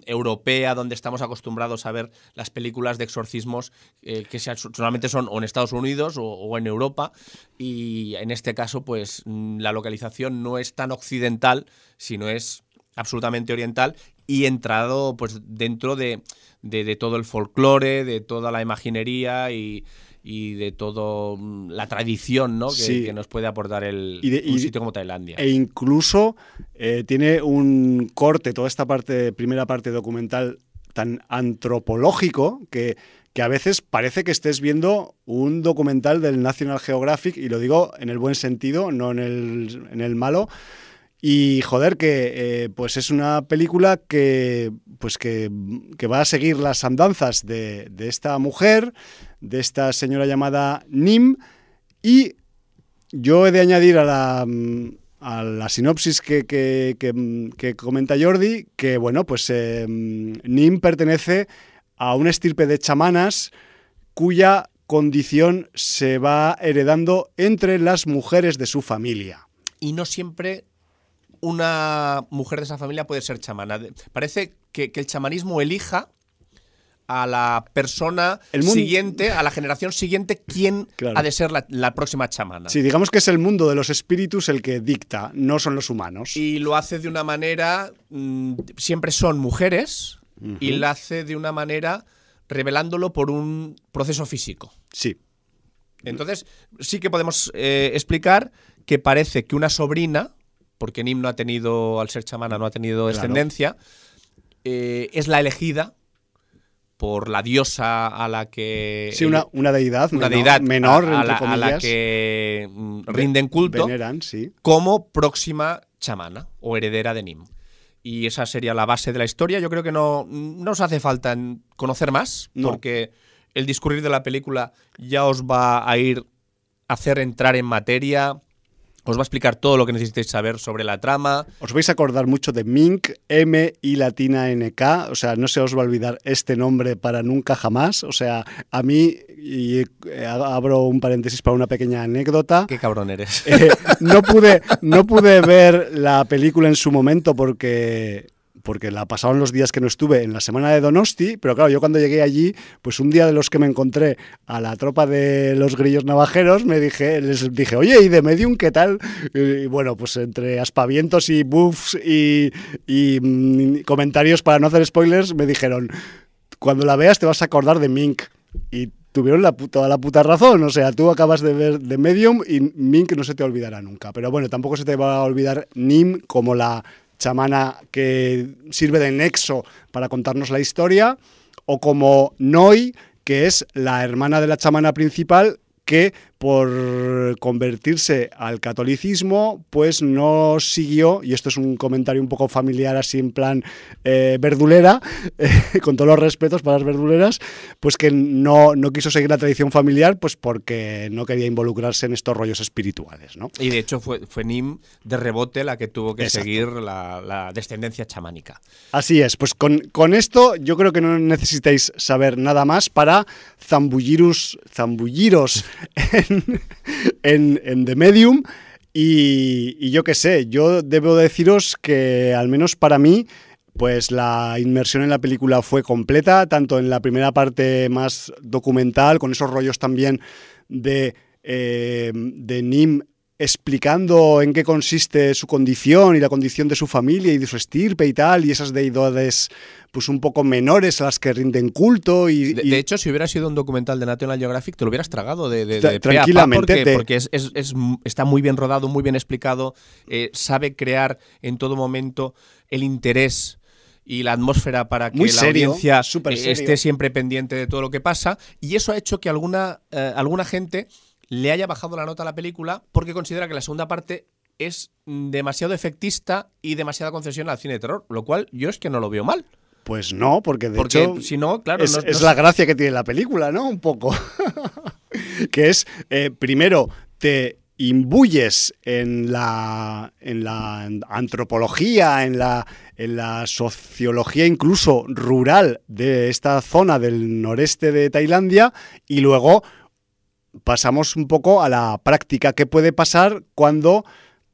europea, donde estamos acostumbrados a ver las películas de exorcismos eh, que normalmente son o en Estados Unidos o, o en Europa, y en este caso, pues la localización no es tan occidental, sino es absolutamente oriental y entrado pues dentro de, de- de todo el folclore, de toda la imaginería y, y de todo mm, la tradición ¿no? que, Sí. que nos puede aportar el, Y de- un y- sitio como Tailandia. E incluso eh, tiene un corte, toda esta parte, primera parte documental, tan antropológico que, que a veces parece que estés viendo un documental del National Geographic, y lo digo en el buen sentido, no en el, en el malo. Y joder, que eh, pues es una película que, pues que, que va a seguir las andanzas de, de esta mujer, de esta señora llamada Nim, y yo he de añadir a la, a la sinopsis que, que- que, comenta Jordi que, bueno, pues eh, Nim pertenece a una estirpe de chamanas cuya condición se va heredando entre las mujeres de su familia. y no siempre una mujer de esa familia puede ser chamana. Parece que, que el chamanismo elija a la persona El mundo- siguiente, a la generación siguiente, quién Claro. ha de ser la, la próxima chamana. Sí, digamos que es el mundo de los espíritus el que dicta, no son los humanos. Y lo hace de una manera, mm, siempre son mujeres, y lo hace de una manera revelándolo por un proceso físico. Sí, Entonces, sí que podemos eh, explicar que parece que una sobrina, porque Nim no ha tenido, al ser chamana, no ha tenido descendencia, eh, es la elegida por la diosa a la que. sí una, una deidad, una menor, deidad menor, a, a entre la, a comillas. la que mm, rinden culto Veneran, sí. como próxima chamana o heredera de Nim. Y esa sería la base de la historia. Yo creo que no, no os hace falta conocer más, No. porque el discurrir de la película ya os va a ir a hacer entrar en materia, os va a explicar todo lo que necesitéis saber sobre la trama. Os vais a acordar mucho de Mink, M y latina NK, o sea, no se os va a olvidar este nombre para nunca jamás. O sea, a mí, y eh, abro un paréntesis para una pequeña anécdota, Qué cabrón eres. Eh, no, pude, no pude ver la película en su momento porque, porque la pasaron los días que no estuve en la semana de Donosti, pero claro, yo cuando llegué allí, pues un día de los que me encontré a la tropa de los grillos navajeros, me dije, les dije, oye, ¿y de Medium qué tal? Y bueno, pues entre aspavientos y buffs y, mm, comentarios para no hacer spoilers, me dijeron, cuando la veas te vas a acordar de Mink. Y tuvieron la, toda la puta razón. O sea, tú acabas de ver The Medium y Mink no se te olvidará nunca. Pero bueno, tampoco se te va a olvidar Nim como la chamana que sirve de nexo para contarnos la historia, o como Noi, que es la hermana de la chamana principal que por convertirse al catolicismo, pues no siguió, y esto es un comentario un poco familiar así en plan eh, verdulera, eh, con todos los respetos para las verduleras, pues que no, no quiso seguir la tradición familiar, pues porque no quería involucrarse en estos rollos espirituales, ¿no? Y de hecho fue, fue Nim de rebote la que tuvo que Exacto. seguir la, la descendencia chamánica. Así es, pues con, con esto yo creo que no necesitáis saber nada más para zambulliros, zambulliros en, The Medium. Y, y yo qué sé, yo debo deciros que al menos para mí, pues la inmersión en la película fue completa, tanto en la primera parte más documental, con esos rollos también de, eh, de Nim explicando en qué consiste su condición y la condición de su familia y de su estirpe y tal, y esas deidades pues un poco menores a las que rinden culto y, De, y- de hecho, si hubiera sido un documental de National Geographic, te lo hubieras tragado de, de, tranquilamente, porque, es, es- es- está muy bien rodado, muy bien explicado, eh, sabe crear en todo momento el interés y la atmósfera para que Muy la audiencia eh, esté siempre pendiente de todo lo que pasa y eso ha hecho que alguna, eh, alguna gente le haya bajado la nota a la película porque considera que la segunda parte es demasiado efectista y demasiada concesión al cine de terror, lo cual yo es que no lo veo mal. pues no, porque de Porque hecho si no, claro, es, no- es la gracia que tiene la película, ¿no? Un poco. que es, eh, primero, te imbuyes en la, en la antropología, en la, en la sociología incluso rural de esta zona del noreste de Tailandia y luego pasamos un poco a la práctica. ¿Qué puede pasar cuando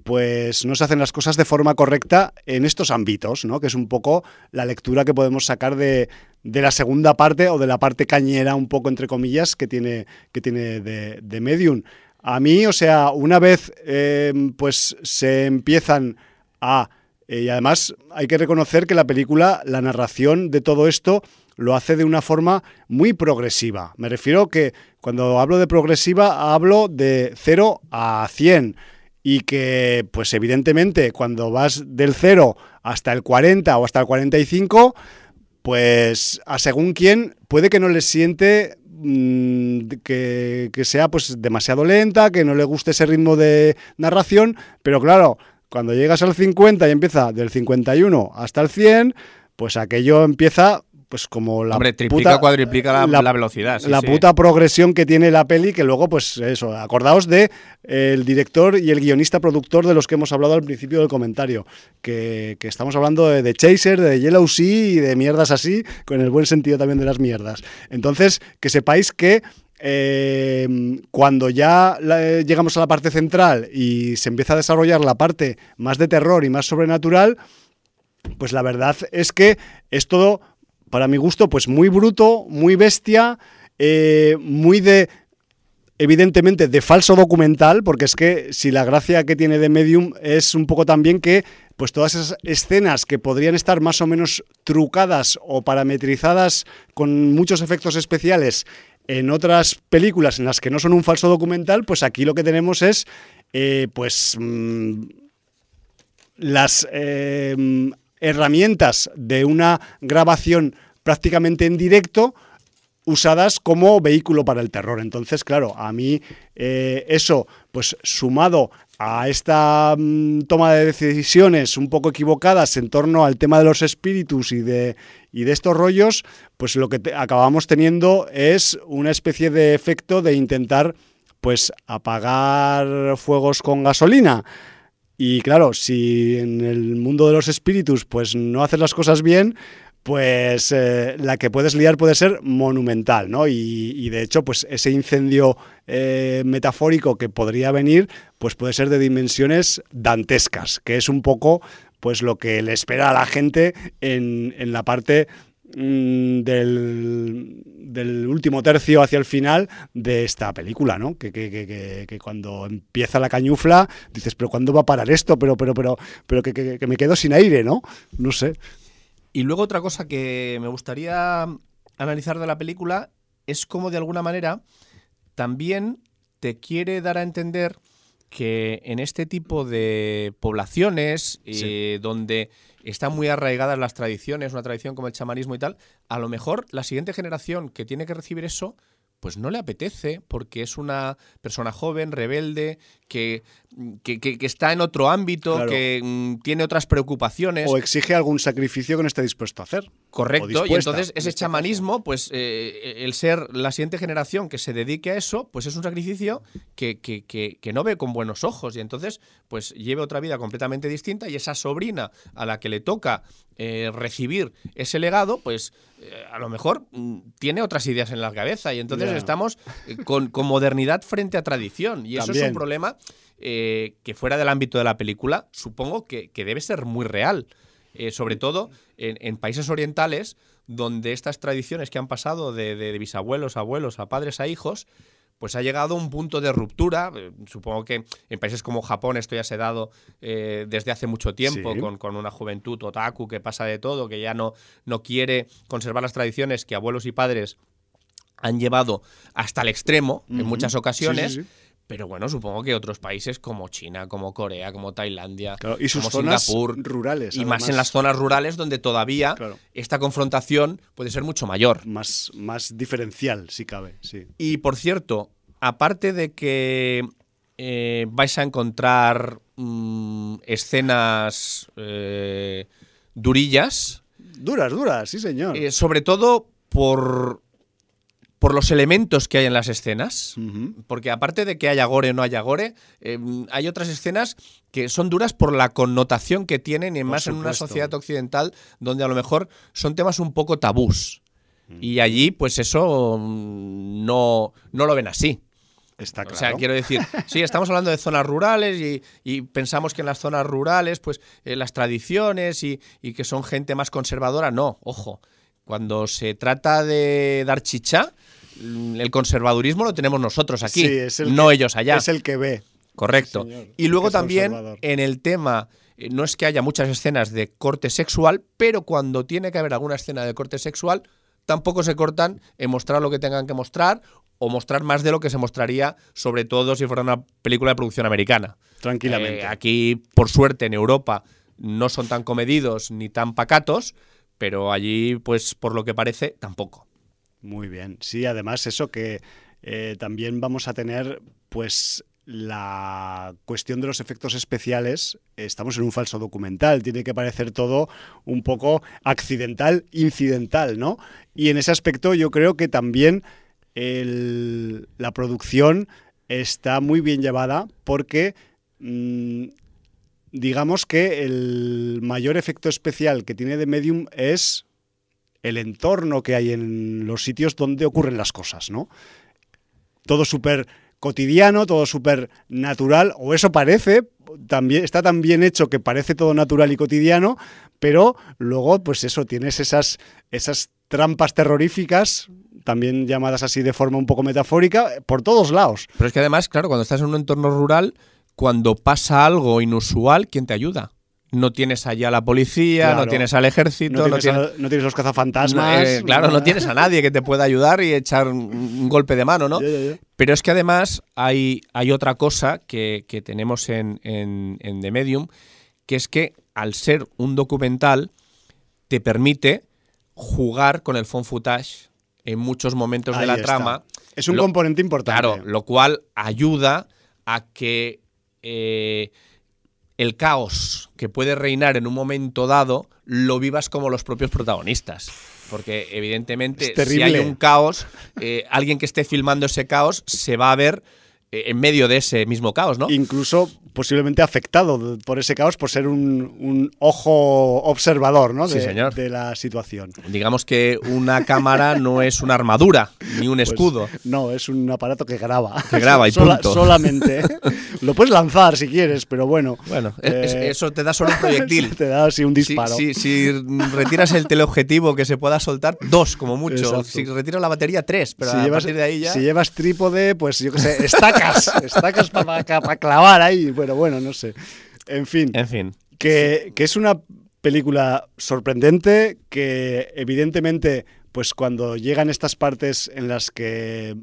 pues no se hacen las cosas de forma correcta en estos ámbitos, ¿no? Que es un poco la lectura que podemos sacar de, de la segunda parte o de la parte cañera, un poco entre comillas, que tiene, que tiene de, de Medium. A mí, o sea, una vez eh, pues se empiezan a. eh, y además hay que reconocer que la película, la narración de todo esto, lo hace de una forma muy progresiva. Me refiero que cuando hablo de progresiva, hablo de 0 a 100 y que, pues evidentemente, cuando vas del 0 hasta el 40 o hasta el 45, pues a según quién puede que no le siente mm, que, sea pues demasiado lenta, que no le guste ese ritmo de narración, pero claro, cuando llegas al 50 y empieza del 51 hasta el 100, pues aquello empieza pues como la Hombre, triplica, puta- cuadriplica la, la velocidad. sí, la sí. puta progresión que tiene la peli, que luego, pues eso, acordaos de eh, el director y el guionista productor de los que hemos hablado al principio del comentario, que, que estamos hablando de, de Chaser, de Yellow Sea y de mierdas así, con el buen sentido también de las mierdas. Entonces, que sepáis que eh, cuando ya la- llegamos a la parte central y se empieza a desarrollar la parte más de terror y más sobrenatural, pues la verdad es que es todo para mi gusto, pues muy bruto, muy bestia, eh, muy de evidentemente de falso documental, porque es que si la gracia que tiene de Medium es un poco también que pues todas esas escenas que podrían estar más o menos trucadas o parametrizadas con muchos efectos especiales en otras películas en las que no son un falso documental, pues aquí lo que tenemos es eh, pues mm, las eh, herramientas de una grabación prácticamente en directo usadas como vehículo para el terror. Entonces, claro, a mí eh, eso, pues sumado a esta mm, toma de decisiones un poco equivocadas en torno al tema de los espíritus y de, y de estos rollos, pues lo que acabamos teniendo es una especie de efecto de intentar pues apagar fuegos con gasolina. Y claro, si en el mundo de los espíritus pues no haces las cosas bien, pues eh, la que puedes liar puede ser monumental, ¿no? Y, de hecho, pues ese incendio eh, metafórico que podría venir, pues puede ser de dimensiones dantescas, que es un poco pues lo que le espera a la gente en, la parte mm, del, último tercio hacia el final de esta película, ¿no? Que, que, cuando empieza la cañufla dices, pero ¿cuándo va a parar esto? Pero, pero, pero, pero que, me quedo sin aire, ¿no? No sé. Y luego otra cosa que me gustaría analizar de la película es cómo de alguna manera también te quiere dar a entender que en este tipo de poblaciones eh, donde están muy arraigadas las tradiciones, una tradición como el chamanismo y tal, a lo mejor la siguiente generación que tiene que recibir eso pues no le apetece porque es una persona joven, rebelde, que, que, está en otro ámbito, que mm, tiene otras preocupaciones. O exige algún sacrificio que no esté dispuesto a hacer. Correcto, y entonces ese este chamanismo, pues eh, el ser la siguiente generación que se dedique a eso, pues es un sacrificio que, que, no ve con buenos ojos. Y entonces pues lleve otra vida completamente distinta y esa sobrina a la que le toca eh, recibir ese legado, pues eh, a lo mejor mm, tiene otras ideas en la cabeza. Y entonces estamos con, con, modernidad frente a tradición. Y eso es un problema que fuera del ámbito de la película supongo que, debe ser muy real. Eh, sobre todo en, países orientales, donde estas tradiciones que han pasado de, bisabuelos, abuelos, a padres, a hijos, pues ha llegado a un punto de ruptura. Eh, supongo que en países como Japón esto ya se ha dado eh, desde hace mucho tiempo, con, una juventud otaku que pasa de todo, que ya no, no quiere conservar las tradiciones que abuelos y padres han llevado hasta el extremo en muchas ocasiones. Pero bueno, supongo que otros países como China, como Corea, como Tailandia, y sus como zonas Singapur, rurales. Y más en las zonas rurales donde todavía esta confrontación puede ser mucho mayor. Más, más diferencial, si cabe. Sí. Y por cierto, aparte de que eh, vais a encontrar mm, escenas eh, durillas. Duras, duras, sí, señor. Eh, sobre todo por por los elementos que hay en las escenas, porque aparte de que haya gore o no haya gore, em, hay otras escenas que son duras por la connotación que tienen y más en una sociedad occidental donde a lo mejor son temas un poco tabús. Y allí, pues eso mm, no, no lo ven así. Está claro. O sea, quiero decir, sí, estamos hablando de zonas rurales y, pensamos que en las zonas rurales, pues eh, las tradiciones y, y, que son gente más conservadora, no, ojo. Cuando se trata de dar chicha, mm, el conservadurismo lo tenemos nosotros aquí, no ellos allá. Es el que ve. Correcto. y luego también en el tema, eh, no es que haya muchas escenas de corte sexual, pero cuando tiene que haber alguna escena de corte sexual, tampoco se cortan en mostrar lo que tengan que mostrar o mostrar más de lo que se mostraría, sobre todo si fuera una película de producción americana. Tranquilamente. Eh, aquí, por suerte, en Europa no son tan comedidos ni tan pacatos, pero allí, pues por lo que parece, tampoco. Muy bien. Sí, además eso que eh, también vamos a tener, pues la cuestión de los efectos especiales, estamos en un falso documental, tiene que parecer todo un poco accidental, incidental, ¿no? Y en ese aspecto yo creo que también la producción está muy bien llevada porque mm, digamos que el mayor efecto especial que tiene de Medium es el entorno que hay en los sitios donde ocurren las cosas, ¿no? Todo súper cotidiano, todo súper natural, o eso parece, también, está tan bien hecho que parece todo natural y cotidiano, pero luego, pues eso, tienes esas, esas trampas terroríficas también llamadas así de forma un poco metafórica, por todos lados. Pero es que además, claro, cuando estás en un entorno rural, cuando pasa algo inusual, ¿quién te ayuda? No tienes allá a la policía, no tienes al ejército, no tienes, los cazafantasmas. Eh, claro, no tienes a nadie que te pueda ayudar y echar un, golpe de mano, ¿no? Pero es que además hay, hay otra cosa que, tenemos en, en The Medium, que es que al ser un documental, te permite jugar con el phone footage en muchos momentos de la trama. Es un componente importante. Claro, lo cual ayuda a que eh, el caos que puede reinar en un momento dado lo vivas como los propios protagonistas. Porque evidentemente si hay un caos, eh, alguien que esté filmando ese caos se va a ver en medio de ese mismo caos, ¿no? Incluso posiblemente afectado por ese caos por ser un, ojo observador ¿no? de, señor. de, la situación. Digamos que una cámara no es una armadura ni un pues, escudo. no, es un aparato que graba. Que graba y punto. solamente. Lo puedes lanzar si quieres, pero bueno. Bueno, eh, eso te da solo un proyectil. te da así un disparo. Si, retiras el teleobjetivo que se pueda soltar, dos como mucho. Si retiras la batería, tres. Pero si a llevas, partir de ahí ya... Si llevas trípode, pues yo qué sé, estacas. estacas para clavar ahí. Bueno, bueno, no sé. En fin. En fin. Que, es una película sorprendente que evidentemente, pues cuando llegan estas partes en las que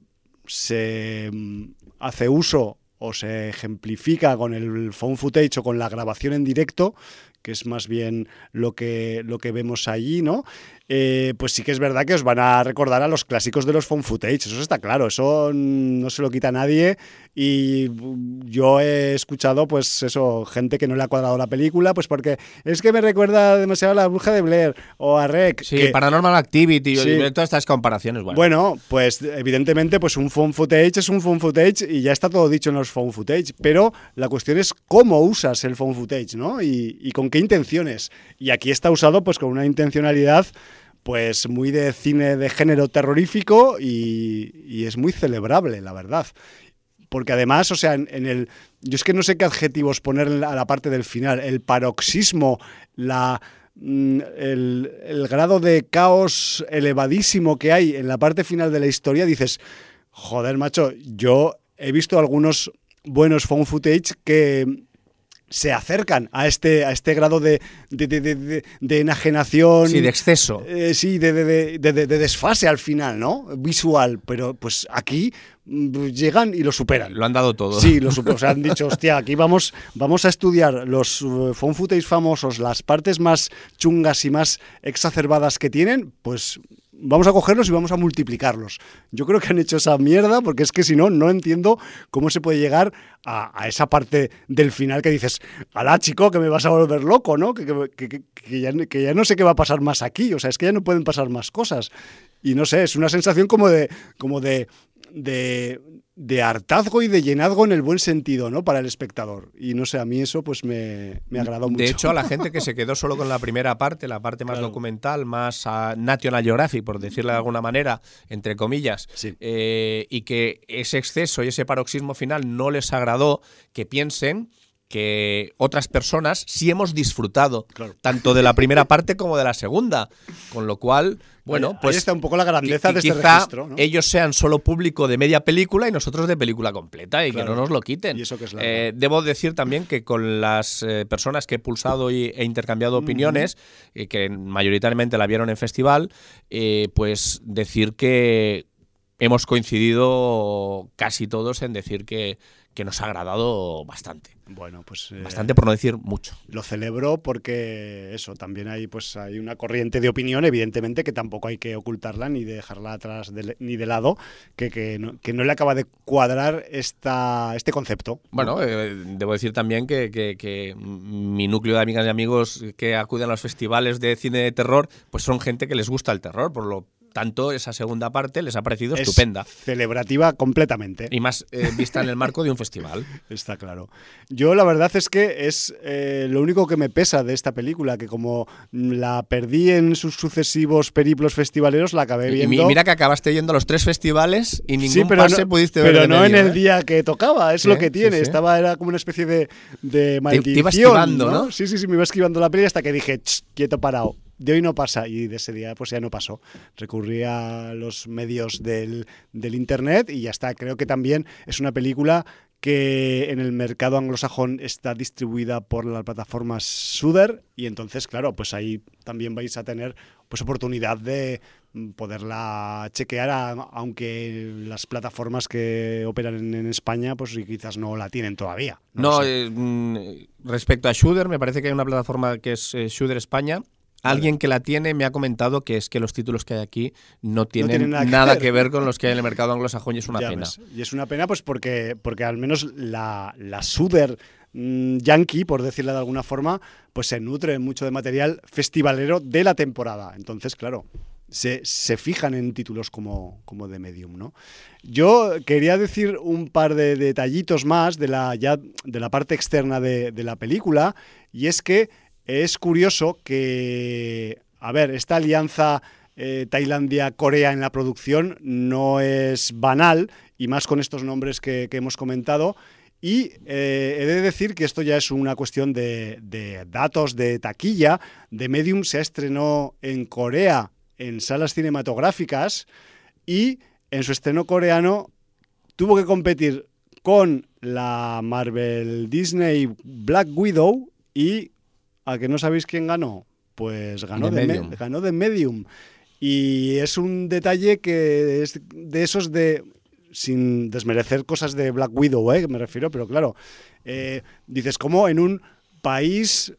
se mm, hace uso o se ejemplifica con el phone footage o con la grabación en directo, que es más bien lo que, lo que vemos allí, ¿no? Eh, pues sí que es verdad que os van a recordar a los clásicos de los phone footage, eso está claro, eso no se lo quita nadie y yo he escuchado pues eso, gente que no le ha cuadrado la película, pues porque es que me recuerda demasiado a la bruja de Blair o a Rec. Sí, Paranormal Activity, todas estas comparaciones. Bueno. bueno, pues evidentemente pues un phone footage es un phone footage y ya está todo dicho en los phone footage, pero la cuestión es cómo usas el phone footage, ¿no? Y, y con qué intenciones. Y aquí está usado pues con una intencionalidad pues muy de cine de género terrorífico y, es muy celebrable, la verdad. Porque además, o sea, en, el. Yo es que no sé qué adjetivos poner a la parte del final. El paroxismo, la. Mm, el, el grado de caos elevadísimo que hay en la parte final de la historia, dices, joder, macho, yo he visto algunos buenos phone footage que se acercan a este, a este grado de, de, enajenación. Sí, de exceso. Eh, sí, de, desfase al final, ¿no? Visual. Pero pues aquí mm, llegan y lo superan. Lo han dado todo. Sí, lo superan. o sea, han dicho, hostia, aquí vamos, vamos a estudiar los uh, phone footage famosos, las partes más chungas y más exacerbadas que tienen, pues vamos a cogerlos y vamos a multiplicarlos. Yo creo que han hecho esa mierda porque es que si no, no entiendo cómo se puede llegar a, esa parte del final que dices, alá chico, que me vas a volver loco, ¿no? Que, ya, que ya no sé qué va a pasar más aquí, o sea, es que ya no pueden pasar más cosas. Y no sé, es una sensación como de, como de, de, de hartazgo y de llenazgo en el buen sentido, ¿no? Para el espectador. Y no sé, a mí eso pues me, me agradó mucho. De hecho, a la gente que se quedó solo con la primera parte, la parte más documental, más uh, National Geographic, por decirlo de alguna manera, entre comillas, eh, y que ese exceso y ese paroxismo final no les agradó, que piensen que otras personas sí hemos disfrutado, tanto de la primera parte como de la segunda. Con lo cual, bueno, pues. está un poco la grandeza de este registro. Ellos sean solo público de media película y nosotros de película completa y que no nos lo quiten. Eh, debo decir también que con las eh, personas que he pulsado y, e intercambiado opiniones, y que mayoritariamente la vieron en festival, eh, pues decir que hemos coincidido casi todos en decir que que nos ha agradado bastante. Bueno, pues eh, bastante por no decir mucho. Lo celebro porque eso también hay pues hay una corriente de opinión evidentemente que tampoco hay que ocultarla ni dejarla atrás ni de lado que, que, no, que, no, le acaba de cuadrar esta este concepto. Bueno, eh, debo decir también que, que, mi núcleo de amigas y amigos que acuden a los festivales de cine de terror pues son gente que les gusta el terror por lo tanto esa segunda parte les ha parecido Es estupenda. Celebrativa completamente. Y más eh, vista en el marco de un festival. Está claro. Yo la verdad es que es eh, lo único que me pesa de esta película, que como la perdí en sus sucesivos periplos festivaleros, la acabé viendo. mi- mira que acabaste yendo a los tres festivales y ningún Sí, pero pase no, pudiste ver. pero no medio, en el ¿eh? día que tocaba, es Sí, lo que tiene. sí. Estaba, era como una especie de, de maldición. iba esquivando, ¿no? Sí, sí, sí, me iba esquivando la peli hasta que dije, "Ch, quieto parado. De hoy no pasa. Y de ese día, pues ya no pasó. Recurrí a los medios del, del internet y ya está. Creo que también es una película que en el mercado anglosajón está distribuida por la plataforma Suder y entonces, claro, pues ahí también vais a tener pues oportunidad de poderla chequear, a- aunque las plataformas que operan en, en España, pues quizás no la tienen todavía. No, sé. eh, mm, respecto a Shooter, me parece que hay una plataforma que es eh, Shooter España. Alguien que la tiene me ha comentado que es que los títulos que hay aquí no tienen, tienen nada nada, que que, ver. con los que hay en el mercado anglosajón y es una Ya pena. ves. Y es una pena, pues porque, porque al menos la, la Suder mm, yankee, por decirlo de alguna forma, pues se nutre mucho de material festivalero de la temporada. Entonces, claro, se, se fijan en títulos como, como de Medium, ¿no? Yo quería decir un par de detallitos más de la, ya, de la parte externa de, de la película, y es que es curioso que, a ver, esta alianza eh, Tailandia-Corea en la producción no es banal, y más con estos nombres que, hemos comentado. Y eh, he de decir que esto ya es una cuestión de, de datos de taquilla. The Medium se estrenó en Corea en salas cinematográficas y en su estreno coreano tuvo que competir con la Marvel Disney Black Widow y a que no sabéis quién ganó, pues ganó The de, Medium. ganó de Medium. Y es un detalle que es de esos de sin desmerecer cosas de Black Widow, ¿eh? me refiero, pero claro, eh, dices como en un país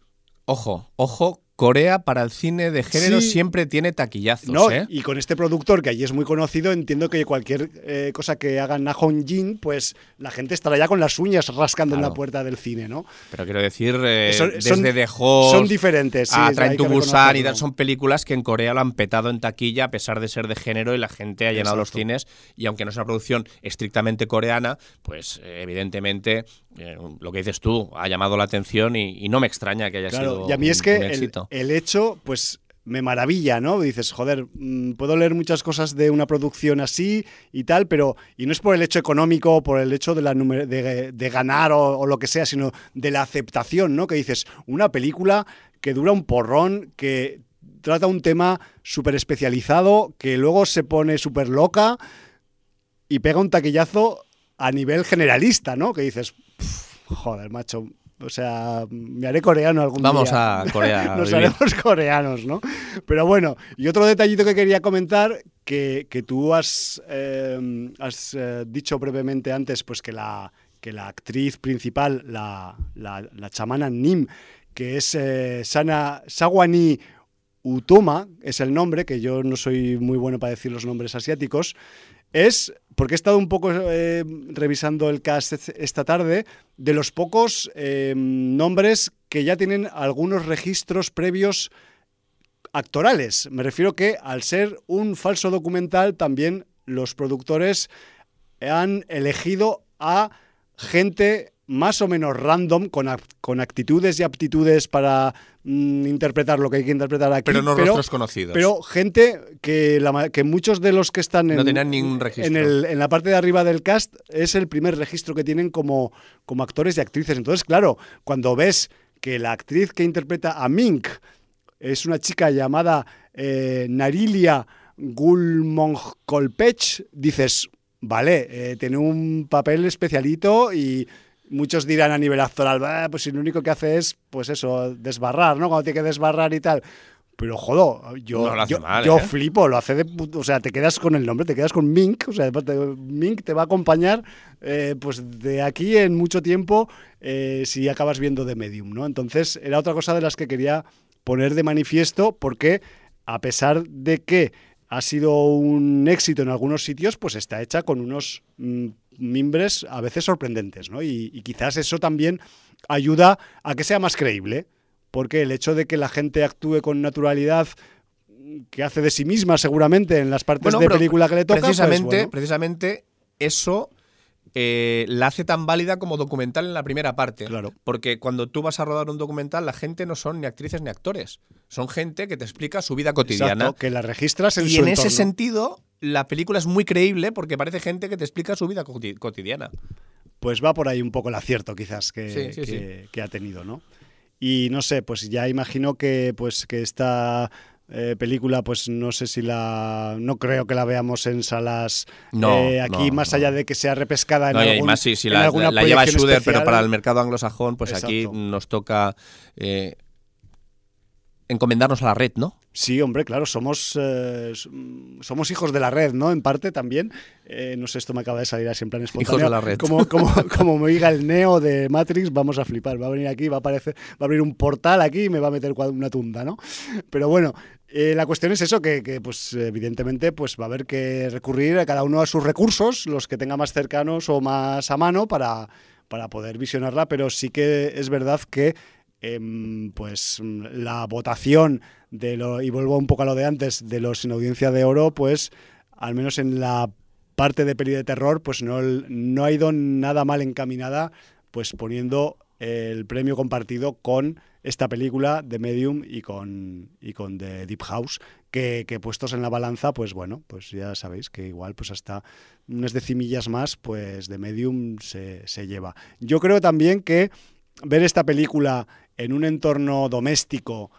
Ojo, ojo, Corea para el cine de género Sí. siempre tiene taquillazos, No, ¿eh? y con este productor que allí es muy conocido, entiendo que cualquier eh, cosa que haga Na Hong Jin, pues la gente estará ya con las uñas rascando en la puerta del cine, ¿no? Pero quiero decir, eh, Son- desde son- The Host son diferentes, sí, a Train to Busan y tal, son películas que en Corea lo han petado en taquilla a pesar de ser de género y la gente ha llenado los cines y aunque no es una producción estrictamente coreana, pues evidentemente lo que dices tú ha llamado la atención y, y no me extraña que haya Claro, sido y a mí es un- que un el, el hecho, pues me maravilla, ¿no? Dices, joder, mm, puedo leer muchas cosas de una producción así y tal, pero, y no es por el hecho económico, por el hecho de, la de, de ganar o, o lo que sea, sino de la aceptación, ¿no? Que dices, una película que dura un porrón, que trata un tema súper especializado, que luego se pone súper loca y pega un taquillazo a nivel generalista, ¿no? Que dices, "Pf, joder, macho, o sea, me haré coreano algún Vamos día. a Corea. Nos vivir. haremos coreanos, ¿no? Pero bueno, y otro detallito que quería comentar, que, que tú has, eh, has eh, dicho brevemente antes, pues que la, que la actriz principal, la, la, la chamana Nim, que es eh, Sana Sawani Utoma, es el nombre, que yo no soy muy bueno para decir los nombres asiáticos, es, porque he estado un poco eh, revisando el cast es- esta tarde, de los pocos eh, nombres que ya tienen algunos registros previos actorales. Me refiero que al ser un falso documental, también los productores han elegido a gente más o menos random, con, con actitudes y aptitudes para mm, interpretar lo que hay que interpretar aquí. Pero no rostros conocidos. Pero gente que, la que muchos de los que están en, No tenían ningún registro. en, el- en la parte de arriba del cast es el primer registro que tienen como, como actores y actrices. Entonces, claro, cuando ves que la actriz que interpreta a Mink es una chica llamada eh, Narilia Gulmongkolpech, dices, vale, eh, tiene un papel especialito y muchos dirán a nivel actoral, "Bah, pues si lo único que hace es, pues eso, desbarrar, ¿no? Cuando tiene que desbarrar y tal. Pero jodo, yo, No yo, mal, yo ¿eh? flipo, lo hace de o sea, te quedas con el nombre, te quedas con Mink, o sea, te- Mink te va a acompañar eh, pues de aquí en mucho tiempo eh, si acabas viendo de Medium, ¿no? Entonces, era otra cosa de las que quería poner de manifiesto porque a pesar de que ha sido un éxito en algunos sitios, pues está hecha con unos mm, mimbres a veces sorprendentes, ¿no? Y, y quizás eso también ayuda a que sea más creíble, porque el hecho de que la gente actúe con naturalidad que hace de sí misma seguramente en las partes de película que le toca. Pues precisamente, precisamente eso eh, la hace tan válida como documental en la primera parte. Claro. Porque cuando tú vas a rodar un documental, la gente no son ni actrices ni actores. Son gente que te explica su vida cotidiana. que la registras en y en ese sentido, la película es muy creíble porque parece gente que te explica su vida cotidiana. Pues va por ahí un poco el acierto, quizás, que, que ha tenido, ¿no? Y no sé, pues ya imagino que, pues, que esta eh, película, pues no sé si la. No creo que la veamos en salas eh, aquí, más allá de que sea repescada en, algún, más, sí, la, lleva Shooter, pero para el mercado anglosajón, pues aquí nos toca eh, encomendarnos a la red, ¿no? Sí, hombre, claro, somos, eh, somos hijos de la red, ¿no? En parte también. Eh, no sé, esto me acaba de salir así en plan espontáneo. Hijos de la red. Como, como, como me diga el Neo de Matrix, vamos a flipar. Va a venir aquí, va a aparecer, va a abrir un portal aquí y me va a meter una tunda, ¿no? Pero bueno, eh, la cuestión es eso, que, pues evidentemente pues va a haber que recurrir a cada uno a sus recursos, los que tenga más cercanos o más a mano para, para poder visionarla, pero sí que es verdad que Em, pues la votación de lo, y vuelvo un poco a lo de antes, de los sin audiencia de oro, pues al menos en la parte de peli de terror, pues no, no ha ido nada mal encaminada, pues poniendo el premio compartido con esta película de Medium y con, y con The Deep House, que, puestos en la balanza, pues bueno, pues ya sabéis que igual pues hasta unas decimillas más, pues de Medium se, se lleva. Yo creo también que ver esta película en un entorno doméstico,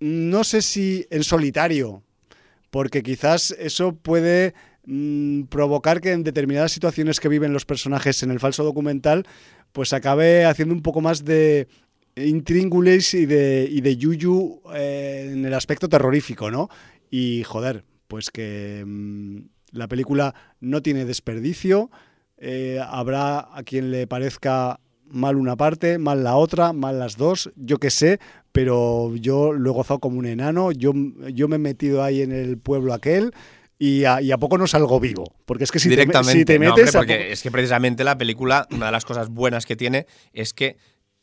no sé si en solitario, porque quizás eso puede mm, provocar que en determinadas situaciones que viven los personajes en el falso documental, pues acabe haciendo un poco más de intríngulis y de, yuyu eh, en el aspecto terrorífico, ¿no? Y joder, pues que mm, la película no tiene desperdicio, eh, habrá a quien le parezca mal una parte, mal la otra, mal las dos, yo qué sé, pero yo lo he gozado como un enano, yo, yo me he metido ahí en el pueblo aquel. Y a, poco no salgo vivo. Porque es que si, Directamente, te, metes. porque es que precisamente la película, una de las cosas buenas que tiene es que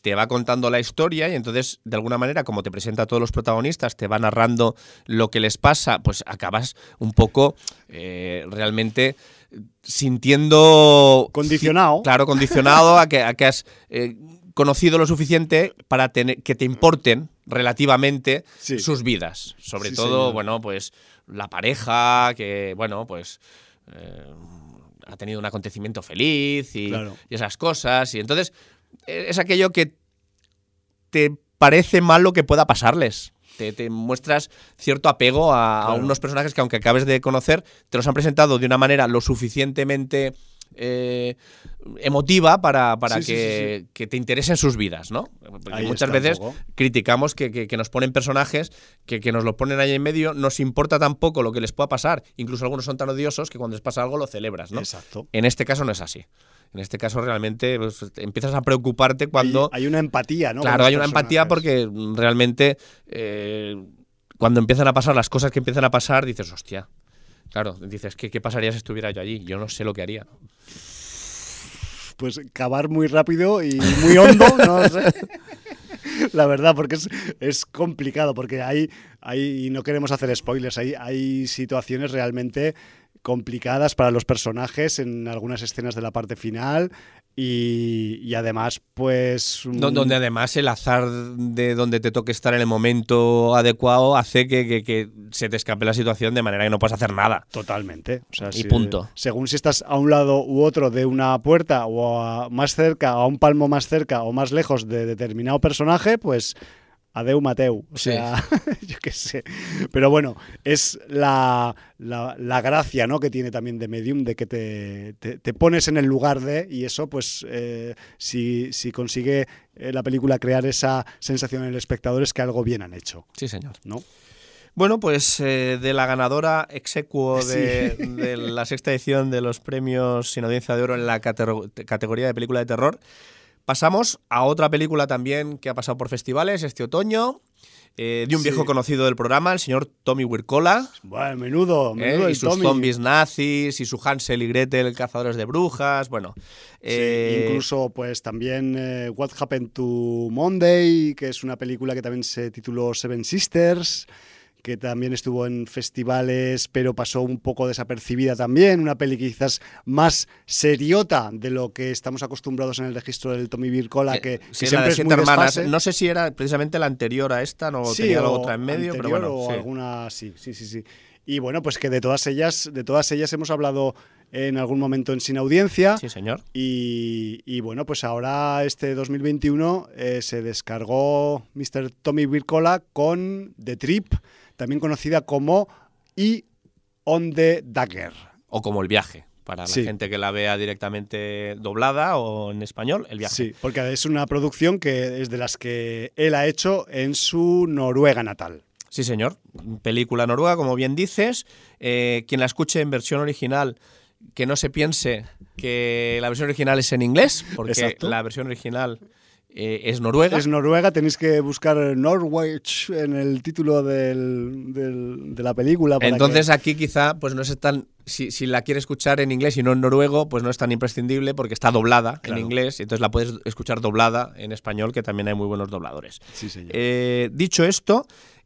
te va contando la historia y entonces, de alguna manera, como te presenta a todos los protagonistas, te va narrando lo que les pasa, pues acabas un poco eh, realmente sintiendo... Condicionado. Claro, condicionado a que, a que has eh, conocido lo suficiente para tener, que te importen relativamente sus vidas. Sobre todo, bueno, pues la pareja, que, bueno, pues... Eh, ha tenido un acontecimiento feliz y, y, esas cosas. Y entonces eh, es aquello que te parece mal lo que pueda pasarles te, muestras cierto apego a, unos personajes que aunque acabes de conocer, te los han presentado de una manera lo suficientemente eh, emotiva para, que, te interesen sus vidas, ¿no? Porque muchas veces criticamos que, nos ponen personajes que, nos lo ponen ahí en medio, nos importa tampoco lo que les pueda pasar, incluso algunos son tan odiosos que cuando les pasa algo lo celebras, ¿no? Exacto. En este caso no es así. En este caso realmente pues, empiezas a preocuparte cuando... Hay, una empatía, ¿no? Claro, hay una empatía porque realmente eh, cuando empiezan a pasar las cosas que empiezan a pasar, dices, hostia. Claro, dices, ¿qué, ¿qué pasaría si estuviera yo allí? Yo no sé lo que haría. Pues cavar muy rápido y muy hondo, no sé. La verdad, porque es, es complicado, porque hay, hay, y no queremos hacer spoilers, hay, hay situaciones realmente complicadas para los personajes en algunas escenas de la parte final y, además pues donde además el azar de donde te toque estar en el momento adecuado hace que, se te escape la situación de manera que no puedas hacer nada. Totalmente. Y punto. según si estás a un lado u otro de una puerta o más cerca a un palmo más cerca o más lejos de determinado personaje pues Adeu Mateu. O sea, yo qué sé. Pero bueno, es la, la, gracia ¿no? que tiene también de Medium, de que te, te, pones en el lugar de, y eso, pues, eh, si, si, consigue eh, la película crear esa sensación en el espectador, es que algo bien han hecho. Sí, señor. ¿No? Bueno, pues eh, de la ganadora execuo de, de, la sexta edición de los premios sin audiencia de oro en la categoría de película de terror, Pasamos a otra película también que ha pasado por festivales este otoño. Eh, de un viejo conocido del programa, el señor Tommy Wirkola. Bueno, menudo, eh, menudo y sus zombies nazis, y su Hansel y Gretel, cazadores de brujas, bueno. Eh, incluso, pues también What Happened to Monday, que es una película que también se tituló Seven Sisters que también estuvo en festivales, pero pasó un poco desapercibida también. Una peli quizás más seriota de lo que estamos acostumbrados en el registro del Tommy Vircola, que, sí, que siempre es muy hermanas. No sé si era precisamente la anterior a esta, no Sí, tenía o otra en medio, pero bueno. o sí. alguna sí, sí, sí, sí. Y bueno, pues que de todas ellas, de todas ellas hemos hablado en algún momento en Sin Audiencia. Sí, señor. Y, y bueno, pues ahora este 2021 eh, se descargó Mr. Tommy Vircola con The Trip, también conocida como E on the Dagger. O como el viaje, para la Sí. gente que la vea directamente doblada o en español, el viaje. Sí, porque es una producción que es de las que él ha hecho en su Noruega natal. Sí, señor. Película noruega, como bien dices. Eh, quien la escuche en versión original, que no se piense que la versión original es en inglés, porque Exacto. la versión original eh, es noruega. Es Noruega, tenéis que buscar Norwich en el título del- del- de la película. para Entonces que- aquí quizá pues no es tan si, si la quiere escuchar en inglés y no en noruego, pues no es tan imprescindible porque está doblada Claro. en inglés y entonces la puedes escuchar doblada en español, que también hay muy buenos dobladores. Sí, señor. Eh, dicho esto,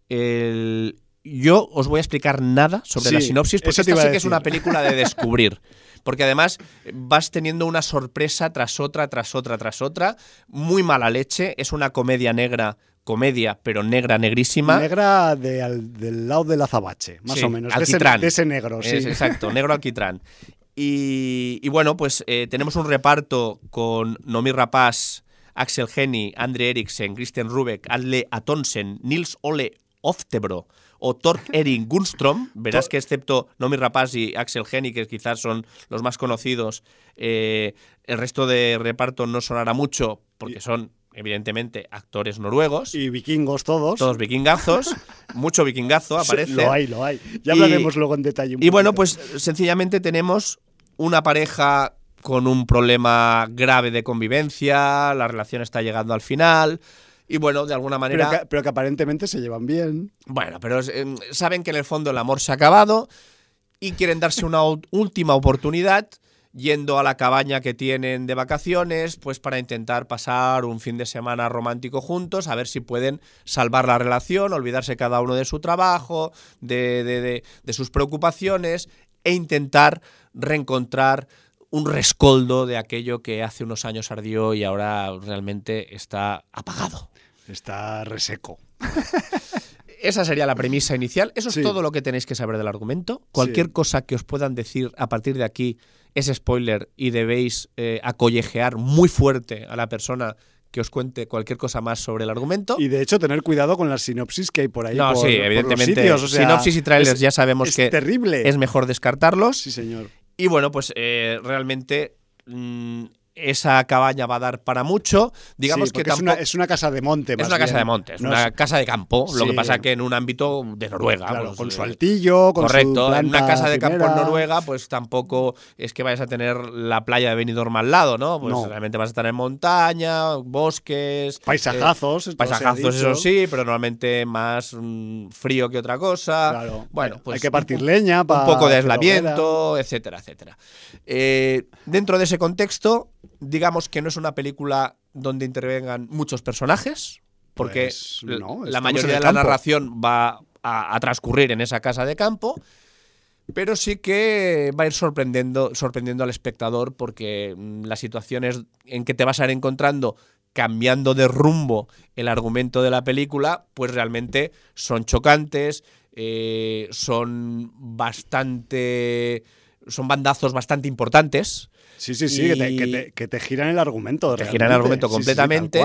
el- yo os voy a explicar nada sobre la sinopsis porque esta sí que es una película de descubrir. Porque además vas teniendo una sorpresa tras otra, tras otra, tras otra. Muy mala leche. Es una comedia negra, comedia, pero negra, negrísima. Negra de al- del lado del azabache, más Sí, o menos. De ese, alquitrán. de ese negro, sí. Es, exacto, negro alquitrán. Y, y bueno, pues eh, tenemos un reparto con Nomi Rapaz, Axel Henny, Andre Eriksen, Christian Rubek, Adle Atonsen, Nils Ole Oftebro o Tork Erin Gunstrom. Verás que excepto Nomi Rapaz y Axel Henny, que quizás son los más conocidos, eh, el resto de reparto no sonará mucho porque son evidentemente actores noruegos. Y vikingos todos. todos vikingazos, mucho vikingazo aparece. lo hay, lo hay. Ya Y- hablaremos luego en detalle. un Y bueno, pues sencillamente tenemos una pareja con un problema grave de convivencia, la relación está llegando al final. Y bueno, de alguna Pero manera. que, pero que aparentemente se llevan bien. Bueno, pero eh, saben que en el fondo el amor se ha acabado y quieren darse una última oportunidad yendo a la cabaña que tienen de vacaciones, pues para intentar pasar un fin de semana romántico juntos, a ver si pueden salvar la relación, olvidarse cada uno de su trabajo, de, de- de- de sus preocupaciones e intentar reencontrar un rescoldo de aquello que hace unos años ardió y ahora realmente está apagado. Está reseco. Esa sería la premisa inicial. Eso Sí. es todo lo que tenéis que saber del argumento. Cualquier Sí. cosa que os puedan decir a partir de aquí es spoiler y debéis eh, acollejear muy fuerte a la persona que os cuente cualquier cosa más sobre el argumento. Y de hecho, tener cuidado con las sinopsis que hay por ahí. no, por- sí, por los evidentemente. sitios, o sea, sinopsis y trailers es- ya sabemos es que terrible. es mejor descartarlos. Sí, señor. Y bueno, pues eh, realmente mm, esa cabaña va a dar para mucho. Digamos Sí, que porque es, tampoco. una, es una casa de monte. Es más una casa de monte, es No una es- casa de campo, lo que pasa que en un ámbito de Noruega. claro, pues, con su eh, altillo, con su Correcto, en una casa de campo en. Noruega, pues tampoco es que vayas a tener la playa de Benidorm al lado, ¿no? Pues No. realmente vas a estar en montaña, bosques, Paisajazos. eh, paisajazos, dicho. eso sí, pero normalmente más mm, frío que otra cosa. Claro. Bueno, Hay- pues hay que un- partir leña un para poco de aislamiento, etcétera, etcétera. Eh, dentro de ese contexto, digamos que no es una película donde intervengan muchos personajes, porque Pues no, la mayoría de la campo. narración va a, a transcurrir en esa casa de campo. Pero sí que va a ir sorprendiendo, sorprendiendo al espectador porque mm, las situaciones en que te vas a ir encontrando cambiando de rumbo el argumento de la película, pues realmente son chocantes, eh, son bastante. son bandazos bastante importantes Sí, sí, sí, que, te, Y- que te- que te giran el argumento. te giran el argumento sí, sí, completamente.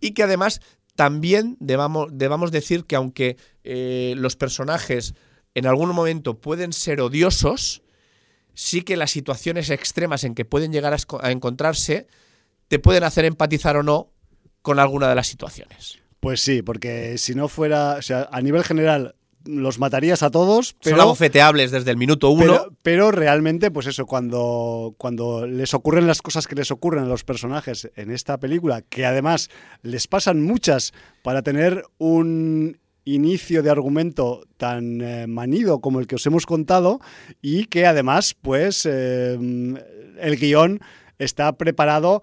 y que además también debamos, debamos decir que aunque eh, los personajes en algún momento pueden ser odiosos, sí que las situaciones extremas en que pueden llegar a, a encontrarse te pueden hacer empatizar o no con alguna de las situaciones. Pues sí, porque si no fuera, o sea, a nivel general los matarías a todos, Son pero, abofeteables desde el minuto uno. pero, pero realmente, pues eso, cuando, cuando les ocurren las cosas que les ocurren a los personajes en esta película, que además les pasan muchas para tener un inicio de argumento tan eh, manido como el que os hemos contado y que además, pues, eh, el guion está preparado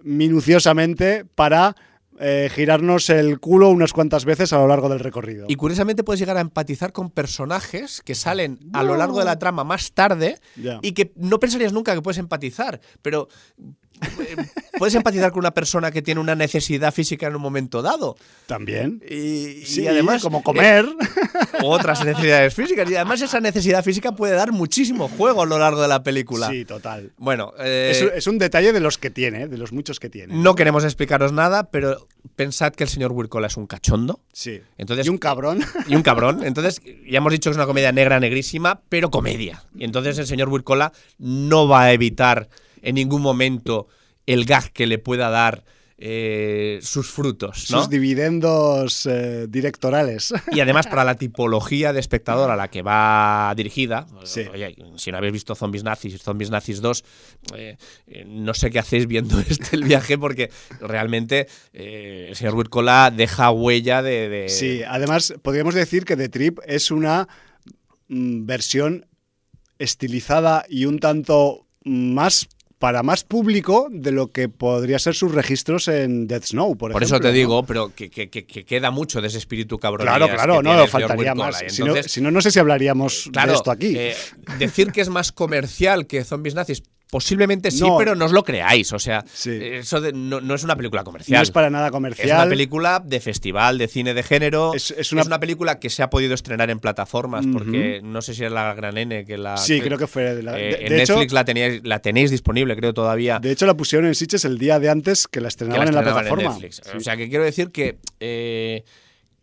minuciosamente para eh, girarnos el culo unas cuantas veces a lo largo del recorrido. Y curiosamente puedes llegar a empatizar con personajes que salen a lo largo de la trama más tarde y que no pensarías nunca que puedes empatizar, pero puedes empatizar con una persona que tiene una necesidad física en un momento dado. También. Y, Sí, y además como comer. o otras necesidades físicas. Y además esa necesidad física puede dar muchísimo juego a lo largo de la película. sí, total. Bueno, eh, es, es un detalle de los que tiene, de los muchos que tiene. no queremos explicaros nada, pero pensad que el señor Wirkola es un cachondo Sí. Entonces- y un cabrón. y un cabrón. Entonces, ya hemos dicho que es una comedia negra, negrísima, pero comedia. Y entonces el señor Wirkola no va a evitar en ningún momento el gag que le pueda dar eh, sus frutos, ¿no? Sus dividendos eh, directorales. Y además para la tipología de espectador a la que va dirigida, Sí. oye, si no habéis visto Zombies Nazis y Zombies Nazis 2, eh, no sé qué hacéis viendo este el viaje porque realmente el señor Wirkola deja huella de... de- Sí, además podríamos decir que The Trip es una mm, versión estilizada y un tanto más para más público de lo que podría ser sus registros en Death Snow, por, Por eso ejemplo, te ¿no? digo, pero que, que- que- que queda mucho de ese espíritu cabrón. Claro, claro, no, faltaría más. Si no, si no, no sé si hablaríamos claro, de esto aquí. eh, decir que es más comercial que Zombies Nazis, posiblemente sí, No. pero no os lo creáis. O sea, Sí. eso de- no, no es una película comercial. no es para nada Es comercial. una película de festival, de cine de género. Es- Es, es una, película que se ha podido estrenar en plataformas, porque no sé si es la Gran N que la. Sí, creo que fue de la- eh, de- en de hecho- Netflix la, teníais, la tenéis disponible, creo, todavía. De hecho, la pusieron en Sitges el día de antes que la que la estrenaban en la en plataforma. Netflix. Sí. O sea, que quiero decir que. eh,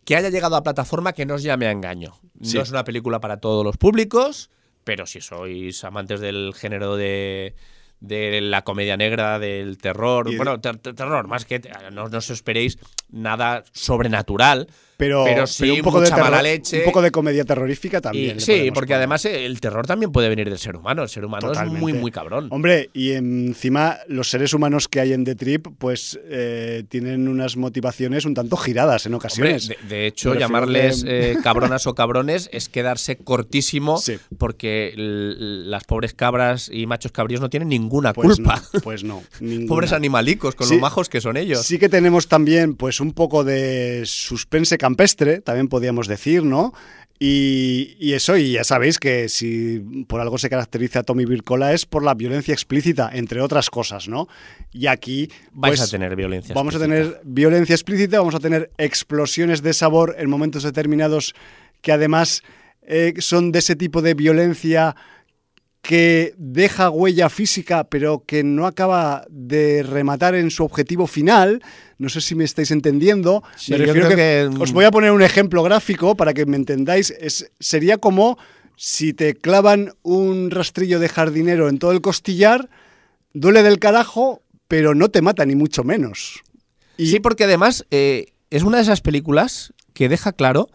que haya llegado a plataforma que no os llame a engaño. Sí. No es una película para todos los públicos, pero si sois amantes del género de, de la comedia negra, del terror, bueno, ter- ter- terror, más que no, no os esperéis nada sobrenatural, pero, pero sí pero un poco de mucha mala terror- leche. Un poco de comedia terrorífica también. sí, porque poner. además el terror también puede venir del ser humano. El ser humano es Totalmente. muy, muy cabrón. Hombre, y encima los seres humanos que hay en The Trip, pues eh, tienen unas motivaciones un tanto giradas en Hombre, ocasiones. de, de hecho, llamarles que- eh, cabronas o cabrones es quedarse cortísimo Sí. porque las pobres cabras y machos cabríos no tienen ninguna pues culpa. no, pues no. ninguna. Pobres animalicos, con Sí. lo majos que son ellos. Sí que tenemos también, pues, un poco de suspense campestre, también podríamos decir, ¿no? Y, y eso, y ya sabéis que si por algo se caracteriza a Tommy Vircola es por la violencia explícita, entre otras cosas, ¿no? Y aquí Vais pues, a tener violencia. Vamos a tener violencia explícita, vamos a tener explosiones de sabor en momentos determinados que además eh, son de ese tipo de violencia que deja huella física pero que no acaba de rematar en su objetivo final. No sé si me estáis entendiendo. Sí, me yo refiero creo que, que- os voy a poner un ejemplo gráfico para que me entendáis. Es, sería como si te clavan un rastrillo de jardinero en todo el costillar, duele del carajo, pero no te mata ni mucho menos. Y Sí, porque además eh, es una de esas películas que deja claro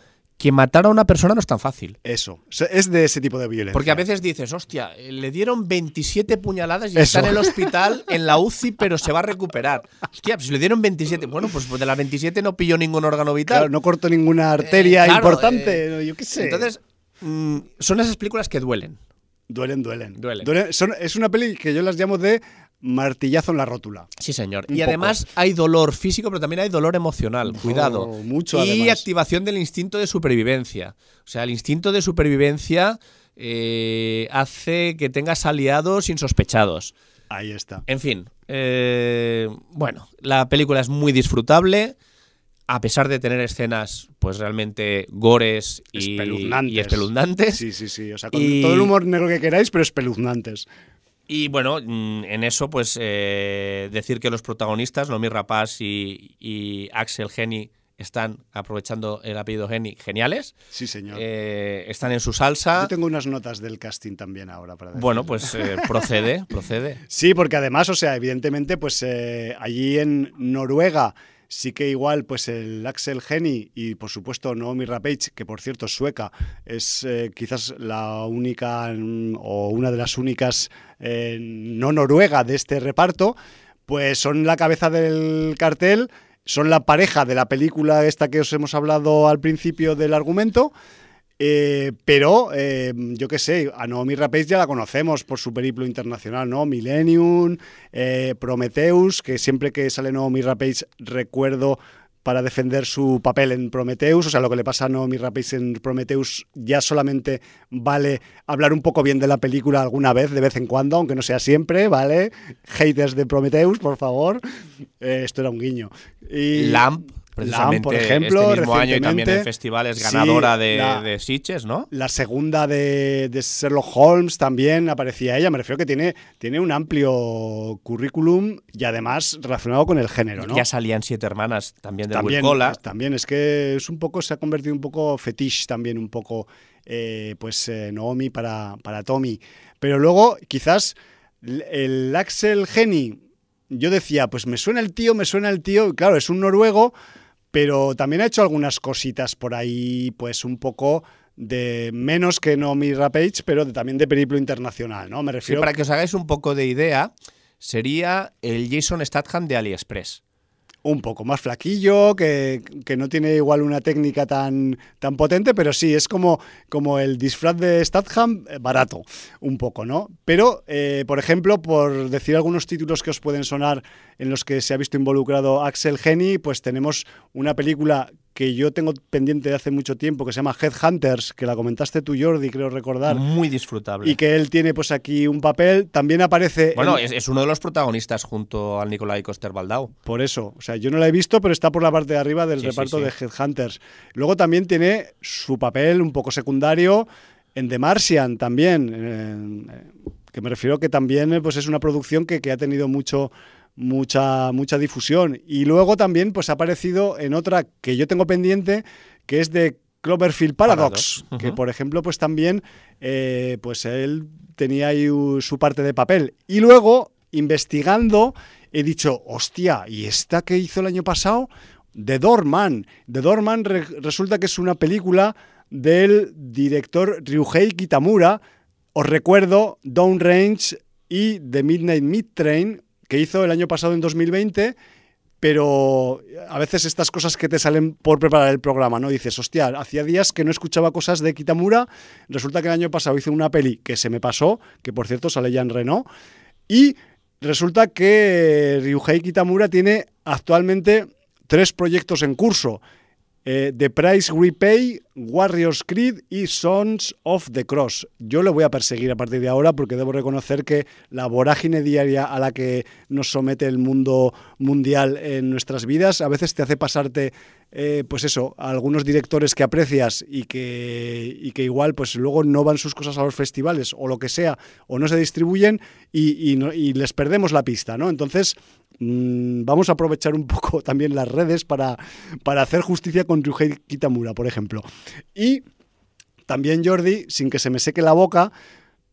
que matar a una persona no es tan fácil. eso, es de ese tipo de violencia. Porque a veces dices, hostia, le dieron 27 puñaladas y Eso. está en el hospital, en la UCI, pero se va a recuperar. Hostia, pues si le dieron 27, bueno, pues de las 27 no pilló ningún órgano vital. Claro, no corto ninguna arteria Eh, claro, importante, eh, yo qué sé. Entonces, mm, son esas películas que duelen. duelen, duelen. Duelen. son- es una peli que yo las llamo de martillazo en la rótula. Sí, señor. Un y poco. además hay dolor físico, pero también hay dolor emocional. Cuidado. mucho, y además. activación del instinto de supervivencia. O sea, el instinto de supervivencia eh, hace que tengas aliados insospechados. Ahí está. En fin, eh, bueno, la película es muy disfrutable. A pesar de tener escenas, pues realmente gores y Espeluznantes. y espeluznantes. Sí, sí, sí. O sea, con Y- todo el humor negro que queráis, pero espeluznantes. Y bueno, mm, en eso, pues eh, decir que los protagonistas, Nomi Rapaz y, y Axel Geni, están aprovechando el apellido Geni, geniales. Sí, señor. Eh, están en su salsa. Yo tengo unas notas del casting también ahora para decir. Bueno, pues eh, procede, procede. Sí, porque además, o sea, evidentemente, pues allí en Noruega sí que igual, pues el Axel Geni y por supuesto Naomi Rapage, que por cierto es sueca, es eh, quizás la única mm, o una de las únicas eh, no noruega de este reparto, pues son la cabeza del cartel, son la pareja de la película esta que os hemos hablado al principio del argumento. Eh, pero, eh, yo qué sé, a Naomi Rapace ya la conocemos por su periplo internacional, ¿no? Millennium, eh, Prometheus, que siempre que sale Naomi Rapace recuerdo para defender su papel en Prometheus, o sea, lo que le pasa a Naomi Rapace en Prometheus ya solamente vale hablar un poco bien de la película alguna vez, de vez en cuando, aunque no sea siempre, ¿vale? Haters de Prometheus, por favor. esto era un guiño. Y... Lamp precisamente por ejemplo, este mismo año y también en festivales ganadora de, de Sitges, ¿no? La segunda de, de, Sherlock Holmes también aparecía ella. Me refiero que tiene, tiene un amplio currículum y además relacionado con el género, ¿no? Ya salían Siete Hermanas también de también, Cola. También, es que es un poco, se ha convertido un poco fetiche también, un poco, eh, pues, eh, Naomi para, para Tommy. Pero luego, quizás, el Axel Geni, yo decía, pues me suena el tío, me suena el tío, claro, es un noruego, pero también ha hecho algunas cositas por ahí, pues un poco de menos que no mi Rapage, pero también de periplo internacional, ¿no? Me refiero. para que os hagáis un poco de idea, sería el Jason Statham de AliExpress un poco más flaquillo, que, no tiene igual una técnica tan, tan potente, pero sí, es como, como el disfraz de Statham eh, barato, un poco, ¿no? Pero, eh, por ejemplo, por decir algunos títulos que os pueden sonar en los que se ha visto involucrado Axel Henny, pues tenemos una película que yo tengo pendiente de hace mucho tiempo, que se llama Headhunters, que la comentaste tú, Jordi, creo recordar. Muy disfrutable. Y que él tiene pues aquí un papel. También aparece... Bueno, es, uno de los protagonistas junto al Nicolai Coster-Baldau. Por eso. O sea, yo no la he visto, pero está por la parte de arriba del reparto de Headhunters. Luego también tiene su papel un poco secundario en The Martian también. que me refiero que también pues, es una producción que, que ha tenido mucho mucha, mucha difusión. Y luego también pues, ha aparecido en otra que yo tengo pendiente, que es de Cloverfield Paradox, que por ejemplo, pues también, eh, pues él tenía ahí su parte de papel. Y luego, investigando, he dicho, hostia, ¿y esta que hizo el año pasado? The Doorman. The Doorman resulta que es una película del director Ryuhei Kitamura. Os recuerdo Downrange y The Midnight Mid Train, que hizo el año pasado en 2020, pero a veces estas cosas que te salen por preparar el programa, ¿no? Dices, hostia, hacía días que no escuchaba cosas de Kitamura, resulta que el año pasado hice una peli que se me pasó, que por cierto sale ya en Renault, y resulta que Ryuhei Kitamura tiene actualmente tres proyectos en curso. Eh, the Price We Pay, Warriors Creed y Sons of the Cross. Yo lo voy a perseguir a partir de ahora porque debo reconocer que la vorágine diaria a la que nos somete el mundo mundial en nuestras vidas a veces te hace pasarte eh, pues eso, algunos directores que aprecias y que, y que igual pues luego no van sus cosas a los festivales o lo que sea, o no se distribuyen y, y, les perdemos la pista, ¿no? Entonces, mm, vamos a aprovechar un poco también las redes para, para hacer justicia con Ryuhei Kitamura, por ejemplo. Y también Jordi, sin que se me seque la boca,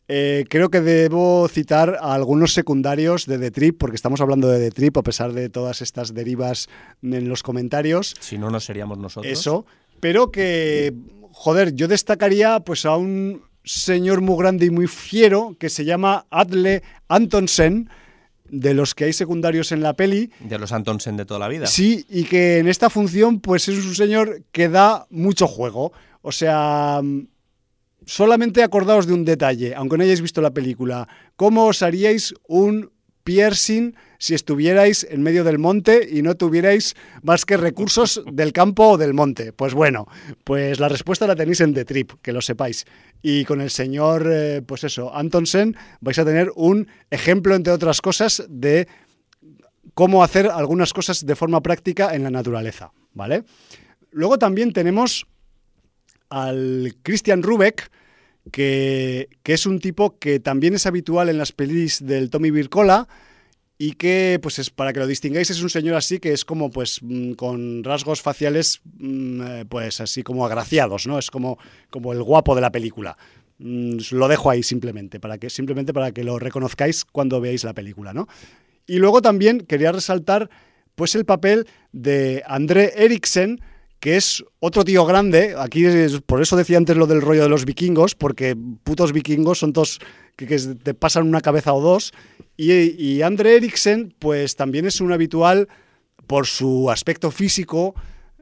eh, creo que debo citar a algunos secundarios de The Trip, porque estamos hablando de The Trip, a pesar de todas estas derivas en los comentarios. Si no, no seríamos nosotros. Eso, pero que, joder, yo destacaría pues a un señor muy grande y muy fiero que se llama Adle Antonsen, de los que hay secundarios en la peli. De los Antonsen de toda la vida. Sí, y que en esta función pues es un señor que da mucho juego. O sea, solamente acordaos de un detalle, aunque no hayáis visto la película. ¿Cómo os haríais un piercing si estuvierais en medio del monte y no tuvierais más que recursos del campo o del monte? Pues bueno, pues la respuesta la tenéis en The Trip, que lo sepáis. Y con el señor, eh, pues eso, Antonsen, vais a tener un ejemplo, entre otras cosas, de cómo hacer algunas cosas de forma práctica en la naturaleza, ¿vale? Luego también tenemos al Christian Rubek, que, es un tipo que también es habitual en las pelis del Tommy Vircola y que, pues es, para que lo distingáis, es un señor así que es como, pues, mm, con rasgos faciales, mm, eh, pues así como agraciados, ¿no? Es como, como el guapo de la película. Mm, lo dejo ahí simplemente, para que, simplemente para que lo reconozcáis cuando veáis la película, ¿no? Y luego también quería resaltar, pues, el papel de André Eriksen, que es otro tío grande. Aquí por eso decía antes lo del rollo de los vikingos, porque putos vikingos son dos que, te pasan una cabeza o dos. Y, y Andre Eriksen, pues también es un habitual por su aspecto físico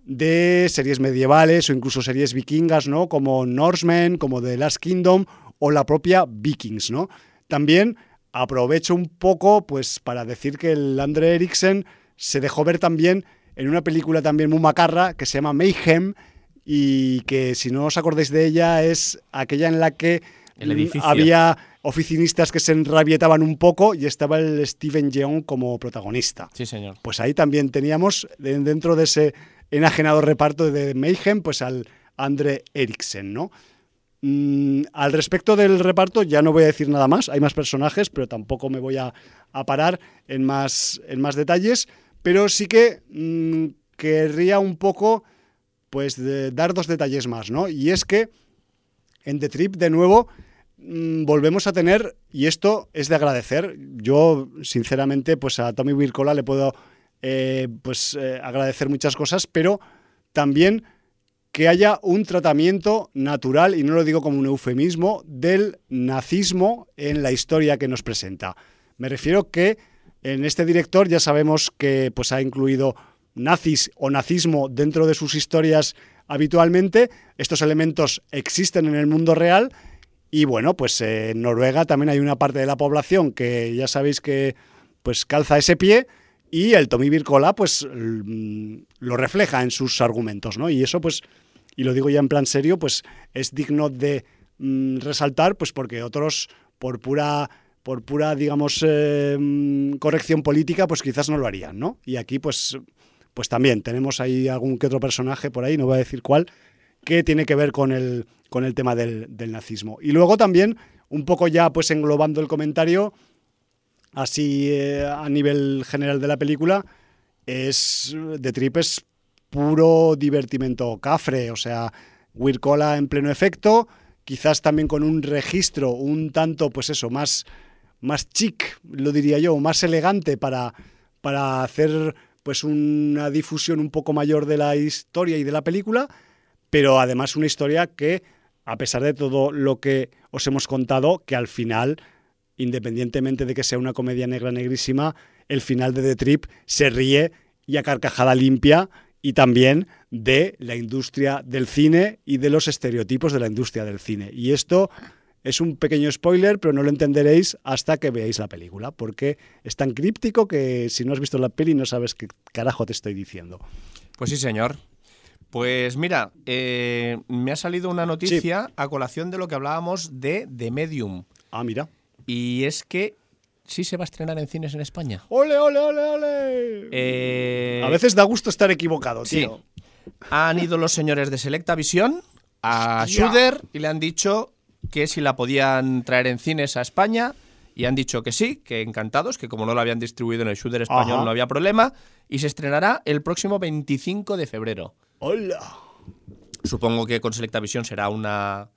de series medievales o incluso series vikingas, ¿no? Como Norsemen, como The Last Kingdom o la propia Vikings, ¿no? También aprovecho un poco pues para decir que el Andre Eriksen se dejó ver también en una película también muy macarra que se llama Mayhem y que si no os acordáis de ella es aquella en la que había oficinistas que se enrabietaban un poco y estaba el Steven Yeun como protagonista. Sí, señor. Pues ahí también teníamos dentro de ese enajenado reparto de Mayhem, pues al Andre Eriksen, ¿no? Mm, al respecto del reparto ya no voy a decir nada más, hay más personajes, pero tampoco me voy a, parar en más, en más detalles, pero sí que mm, querría un poco pues dar dos detalles más, ¿no? Y es que en The Trip, de nuevo, mm, volvemos a tener, y esto es de agradecer, yo sinceramente pues a Tommy Wirkola le puedo eh, pues eh, agradecer muchas cosas, pero también que haya un tratamiento natural, y no lo digo como un eufemismo, del nazismo en la historia que nos presenta. Me refiero que en este director ya sabemos que pues, ha incluido nazis o nazismo dentro de sus historias habitualmente. Estos elementos existen en el mundo real y bueno, pues en Noruega también hay una parte de la población que ya sabéis que pues calza ese pie y el Tommy Vircola pues mm, lo refleja en sus argumentos, ¿no? Y eso pues, y lo digo ya en plan serio, pues es digno de mm, resaltar pues porque otros por pura por pura digamos eh, mm, corrección política pues quizás no lo harían, ¿no? Y aquí pues pues también tenemos ahí algún que otro personaje por ahí, no voy a decir cuál, que tiene que ver con el, con el tema del, del nazismo. Y luego también, un poco ya pues englobando el comentario, así eh, a nivel general de la película, es de Trip es puro divertimento cafre, o sea, Wirkola en pleno efecto, quizás también con un registro un tanto, pues eso, más, más chic, lo diría yo, más elegante para, para hacer pues una difusión un poco mayor de la historia y de la película, pero además una historia que, a pesar de todo lo que os hemos contado, que al final independientemente de que sea una comedia negra negrísima, el final de The Trip se ríe y a carcajada limpia y también de la industria del cine y de los estereotipos de la industria del cine. Y esto es un pequeño spoiler, pero no lo entenderéis hasta que veáis la película, porque es tan críptico que si no has visto la peli no sabes qué carajo te estoy diciendo. Pues sí, señor. Pues mira, eh, me ha salido una noticia a colación de lo que hablábamos de The Medium. Ah, mira. Y es que sí se va a estrenar en cines en España. ¡Ole, ole, ole, ole! Eh, a veces da gusto estar equivocado, tío. Han ido los señores de Selecta Visión a Shooter y le han dicho que si la podían traer en cines a España y han dicho que sí, que encantados, que como no lo habían distribuido en el shooter español no había problema y se estrenará el próximo 25 de febrero. ¡Hola! Supongo que con Selecta Visión será una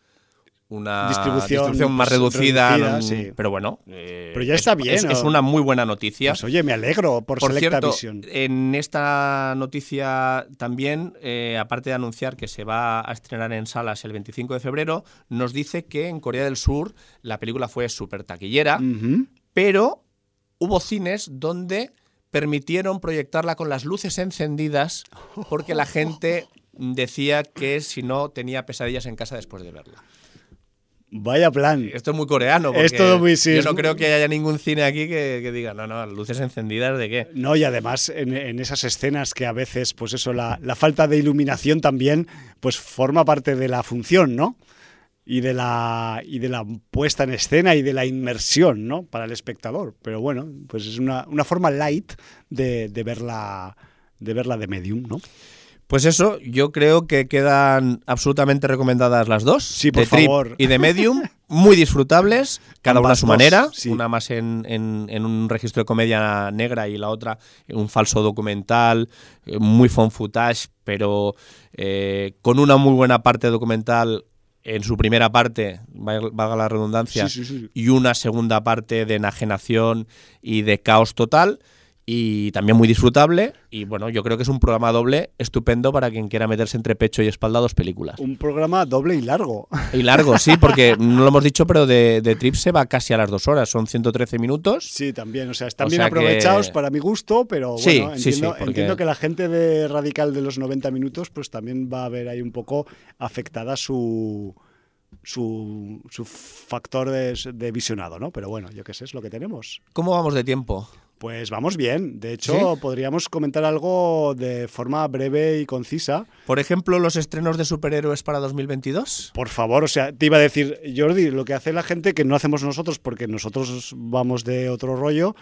una distribución, más reducida, mm, pero bueno. Eh, pero ya está bien. Es, una muy buena noticia. Pues, oye, me alegro por, por cierto, En esta noticia también, eh, aparte de anunciar que se va a estrenar en salas el 25 de febrero, nos dice que en Corea del Sur la película fue súper taquillera, pero hubo cines donde permitieron proyectarla con las luces encendidas porque la gente decía que si no tenía pesadillas en casa después de verla. Vaya plan. Esto es muy coreano. Porque es todo muy sí, Yo no creo que haya ningún cine aquí que, diga, no, no, luces encendidas de qué. No, y además en, esas escenas que a veces, pues eso, la, falta de iluminación también, pues forma parte de la función, ¿no? Y de la, y de la puesta en escena y de la inmersión, ¿no? Para el espectador. Pero bueno, pues es una, forma light de, de, verla, de verla de medium, ¿no? Pues eso, yo creo que quedan absolutamente recomendadas las dos. Sí, por favor. y de Medium, muy disfrutables, cada una a su manera. Una más en, un registro de comedia negra y la otra en un falso documental, eh, muy fun footage, pero eh, con una muy buena parte documental en su primera parte, valga la redundancia, y una segunda parte de enajenación y de caos total y también muy disfrutable. Y bueno, yo creo que es un programa doble estupendo para quien quiera meterse entre pecho y espalda dos películas. Un programa doble y largo. Y largo, sí, porque no lo hemos dicho, pero de, de Trip se va casi a las dos horas, son 113 minutos. Sí, también, o sea, están O bien sea que- aprovechados para mi gusto, pero Sí, bueno, sí, sí, entiendo, porque- entiendo que la gente de Radical de los 90 minutos, pues también va a ver ahí un poco afectada su su, su factor de, de visionado, ¿no? Pero bueno, yo qué sé, es lo que tenemos. ¿Cómo vamos de tiempo? Pues vamos bien. De hecho, ¿Sí? podríamos comentar algo de forma breve y concisa. Por ejemplo, los estrenos de superhéroes para 2022. Por favor, o sea, te iba a decir, Jordi, lo que hace la gente que no hacemos nosotros, porque nosotros vamos de otro rollo,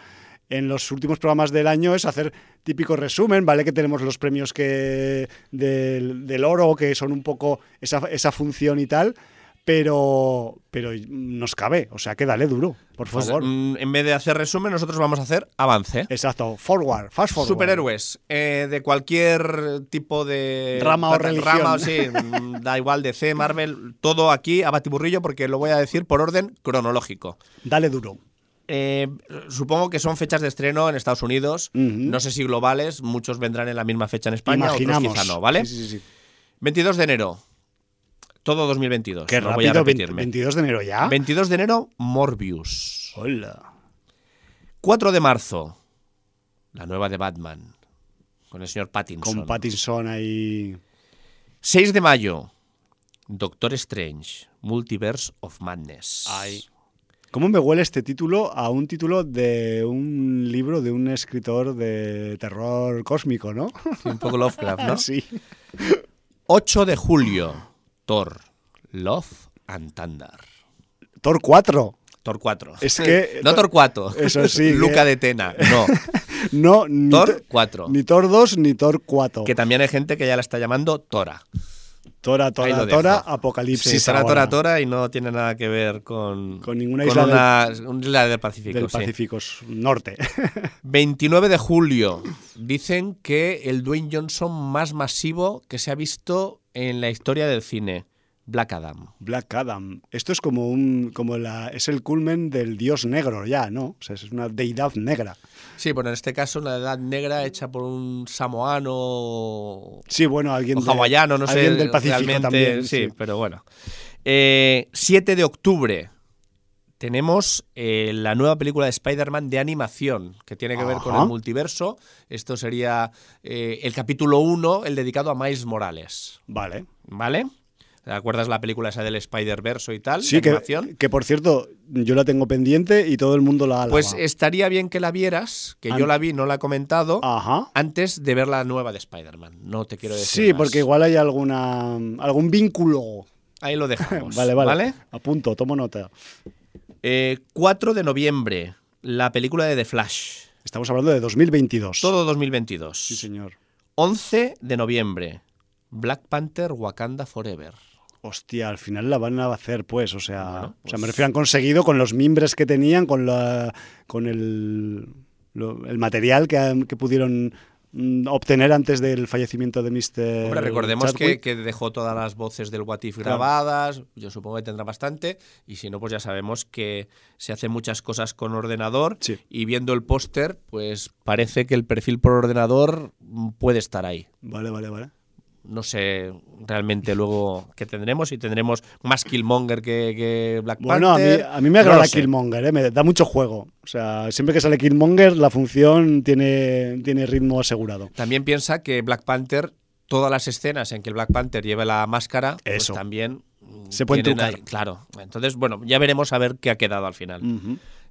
en los últimos programas del año es hacer típico resumen, ¿vale? Que tenemos los premios que del, del oro, que son un poco esa, esa función y tal, pero, pero nos cabe, o sea, que dale duro, por Pues, favor. mm, en vez de hacer resumen, nosotros vamos a hacer avance. Exacto, forward, fast forward. Superhéroes, eh, de cualquier tipo de Rama o religión. rama, sí, mm, da igual, DC, Marvel, todo aquí a batiburrillo porque lo voy a decir por orden cronológico. Dale duro. Eh, supongo que son fechas de estreno en Estados Unidos, no sé si globales, muchos vendrán en la misma fecha en España, Imaginamos. otros quizá no, ¿vale? Sí, sí, sí. 22 de enero, todo 2022, Qué no voy a rápido, 20 repetirme. 22 de enero ya. 22 de enero, Morbius. Hola. 4 de marzo, la nueva de Batman, con el señor Pattinson. Con Pattinson ahí. 6 de mayo, Doctor Strange, Multiverse of Madness. Ay. ¿Cómo me huele este título a un título de un libro de un escritor de terror cósmico, ¿no? Sí, Un poco Lovecraft, ¿no? Sí. 8 de julio, Thor, Love and Thunder. Thor 4. Thor 4. Es que- no Thor 4. Eso sí, Luca que- de Tena. No. No, ni Thor Thor 4. Ni Thor 2 ni Thor 4. Que también hay gente que ya la está llamando Tora. Tora, Tora. Tora, Sí, Apocalipsis. Tora, Tora, y no tiene nada que ver con, Con ninguna isla una, una isla del Pacífico. Del sí. Pacífico Norte. 29 de julio. Dicen que el Dwayne Johnson más masivo que se ha visto en la historia del cine. Black Adam. Black Adam. Esto es como un. como la. es el culmen del dios negro ya, ¿no? O sea, es una deidad negra. Sí, bueno, en este caso una edad negra hecha por un samoano Sí, bueno, alguien. o de- hawaiano, no sé. alguien del Pacífico realmente, también. sí, pero bueno. Eh, 7 de octubre tenemos eh, la nueva película de Spider-Man de animación, que tiene que ver con el multiverso. Esto sería eh, el capítulo 1, el dedicado a Miles Morales. Vale. ¿Vale? ¿Te acuerdas la película esa del Spider-Verso y tal? Sí, de que, animación? que por cierto, yo la tengo pendiente y todo el mundo la alaba. Pues estaría bien que la vieras, que yo la vi, no la he comentado, Ajá. antes de ver la nueva de Spider-Man. No te quiero decir Sí, más. porque igual hay alguna algún vínculo. Ahí lo dejamos. Vale, vale. ¿vale? Apunto, tomo nota. Eh, 4 de noviembre, la película de The Flash. Estamos hablando de 2022. Todo 2022. Sí, señor. 11 de noviembre, Black Panther Wakanda Forever. Hostia, al final la van a hacer, pues. O sea, Bueno, o sea pues- me refiero han conseguido con los mimbres que tenían, con la con el, lo- el material que, que pudieron obtener antes del fallecimiento de Mr. Hombre, recordemos que, que dejó todas las voces del What If Claro. grabadas, yo supongo que tendrá bastante, y si no, pues ya sabemos que se hacen muchas cosas con ordenador, Sí. y viendo el póster, pues parece que el perfil por ordenador mm, puede estar ahí. Vale, vale, vale. No sé realmente luego qué tendremos, si tendremos más Killmonger que, que Black Bueno, a mí, Panther. a mí me agrada. Killmonger, ¿eh? me da mucho juego. O sea, siempre que sale Killmonger, la función tiene, tiene ritmo asegurado. También piensa que Black Panther, todas las escenas en que el Black Panther lleve la máscara, pues Eso. también Se pueden trucar. claro. Entonces, bueno, ya veremos a ver qué ha quedado al final.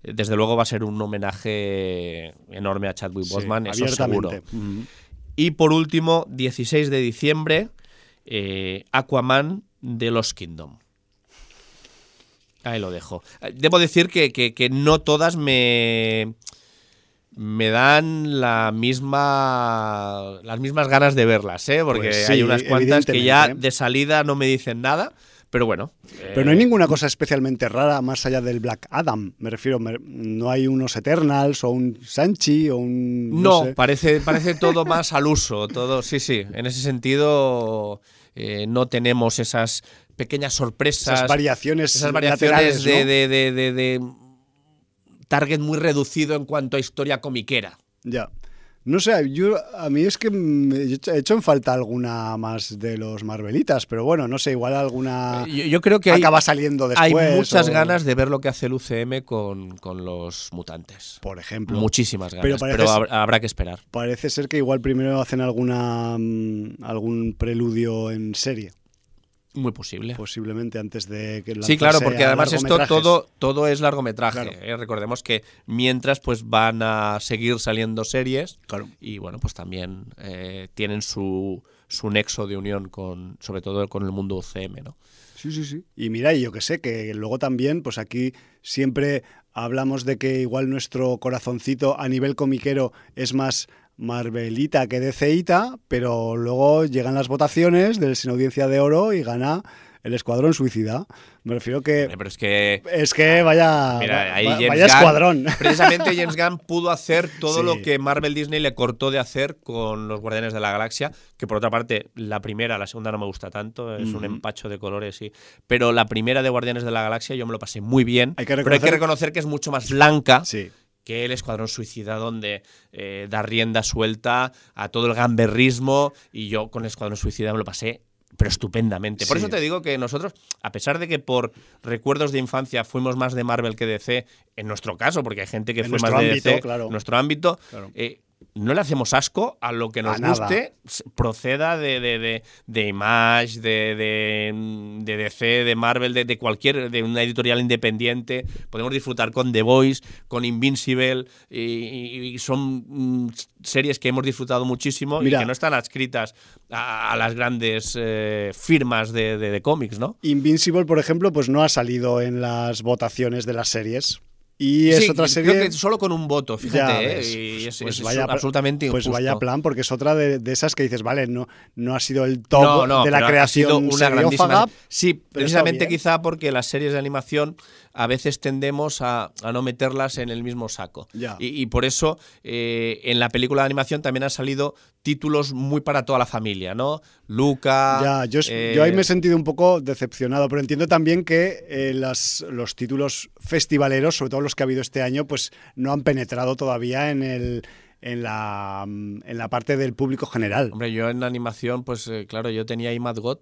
Desde luego va a ser un homenaje enorme a Chadwick Sí, Boseman, eso seguro. Y por último, 16 de diciembre, eh, Aquaman de Los Kingdom. Ahí lo dejo. Eh, Debo decir que, que- que no todas me, me dan la misma, las mismas ganas de verlas, ¿eh? porque Pues sí, hay unas cuantas que ya de salida no me dicen nada, pero bueno. Pero no hay eh, ninguna cosa especialmente rara más allá del Black Adam. Me refiero, no hay unos Eternals o un Sanchi o un. No, No, sé. parece, parece todo más al uso, todo, sí, sí. En ese sentido eh, no tenemos esas pequeñas sorpresas, esas variaciones. esas variaciones laterales, de, ¿no? de- de- de- de target muy reducido en cuanto a historia comiquera. Ya. No sé, yo, a mí es que me he hecho- he hecho en falta alguna más de los Marvelitas, pero bueno, no sé, igual alguna Yo, yo creo que hay, acaba saliendo hay después. muchas o- ganas de ver lo que hace el UCM con, con los mutantes. Por ejemplo. Muchísimas ganas, Pero pero, parece- hab- habrá que esperar. Parece ser que igual primero hacen alguna mm, algún preludio en serie, Muy posible. posiblemente antes de que Sí, claro, porque además esto todo, todo es largometraje. Claro. ¿eh? Recordemos que mientras pues van a seguir saliendo series Claro. y bueno, pues también eh, tienen su, su nexo de unión con, sobre todo con el mundo UCM, ¿no? Sí, sí, sí. Y mira, y yo que sé, que luego también, pues aquí siempre hablamos de que igual nuestro corazoncito a nivel comiquero es más Marvelita que DCita, pero luego llegan las votaciones del Sin Audiencia de Oro y gana el Escuadrón Suicida. Me refiero que Pero es que es que vaya, Mira, ahí James vaya Gunn- escuadrón. Precisamente James Gunn pudo hacer todo Sí. lo que Marvel Disney le cortó de hacer con los Guardianes de la Galaxia, que por otra parte, la primera, la segunda no me gusta tanto, es un empacho de colores, y pero la primera de Guardianes de la Galaxia yo me lo pasé muy bien. Hay que pero hay que reconocer que es mucho más blanca Sí. Que el Escuadrón Suicida, donde eh, da rienda suelta a todo el gamberrismo, y yo con el Escuadrón Suicida me lo pasé pero estupendamente. Por Sí. eso te digo que nosotros, a pesar de que por recuerdos de infancia fuimos más de Marvel que de DC, en nuestro caso, porque hay gente que En fue más de DC, claro. nuestro ámbito, Claro. eh, no le hacemos asco a lo que nos A guste, proceda de, de, de, de Image, de, de, de DC, de Marvel, de, cualquier, de una editorial independiente. Podemos disfrutar con The Voice, con Invincible, y, son mm, series que hemos disfrutado muchísimo Mira. y que no están adscritas a, a las grandes eh, firmas de, de- de cómics, ¿no? Invincible, por ejemplo, pues no ha salido en las votaciones de las series. Y es Sí, otra creo serie. que solo con un voto, fíjate, ¿eh? y es, Pues es vaya- absolutamente Pues injusto. vaya plan, porque es otra de, de esas que dices, vale, no, no ha sido el top No, no, de la ha creación sido una seriófaga, grandísima. Sí, precisamente quizá porque las series de animación a veces tendemos a, a no meterlas en el mismo saco. Y, y por eso eh, en la película de animación también han salido títulos muy para toda la familia, ¿no? Luca. Ya, yo, eh, yo ahí me he sentido un poco decepcionado, pero entiendo también que eh, las, los títulos festivaleros, sobre todo los que ha habido este año, pues no han penetrado todavía en el en la, en la parte del público general. Hombre, yo en animación, pues eh, claro, yo tenía Imad God.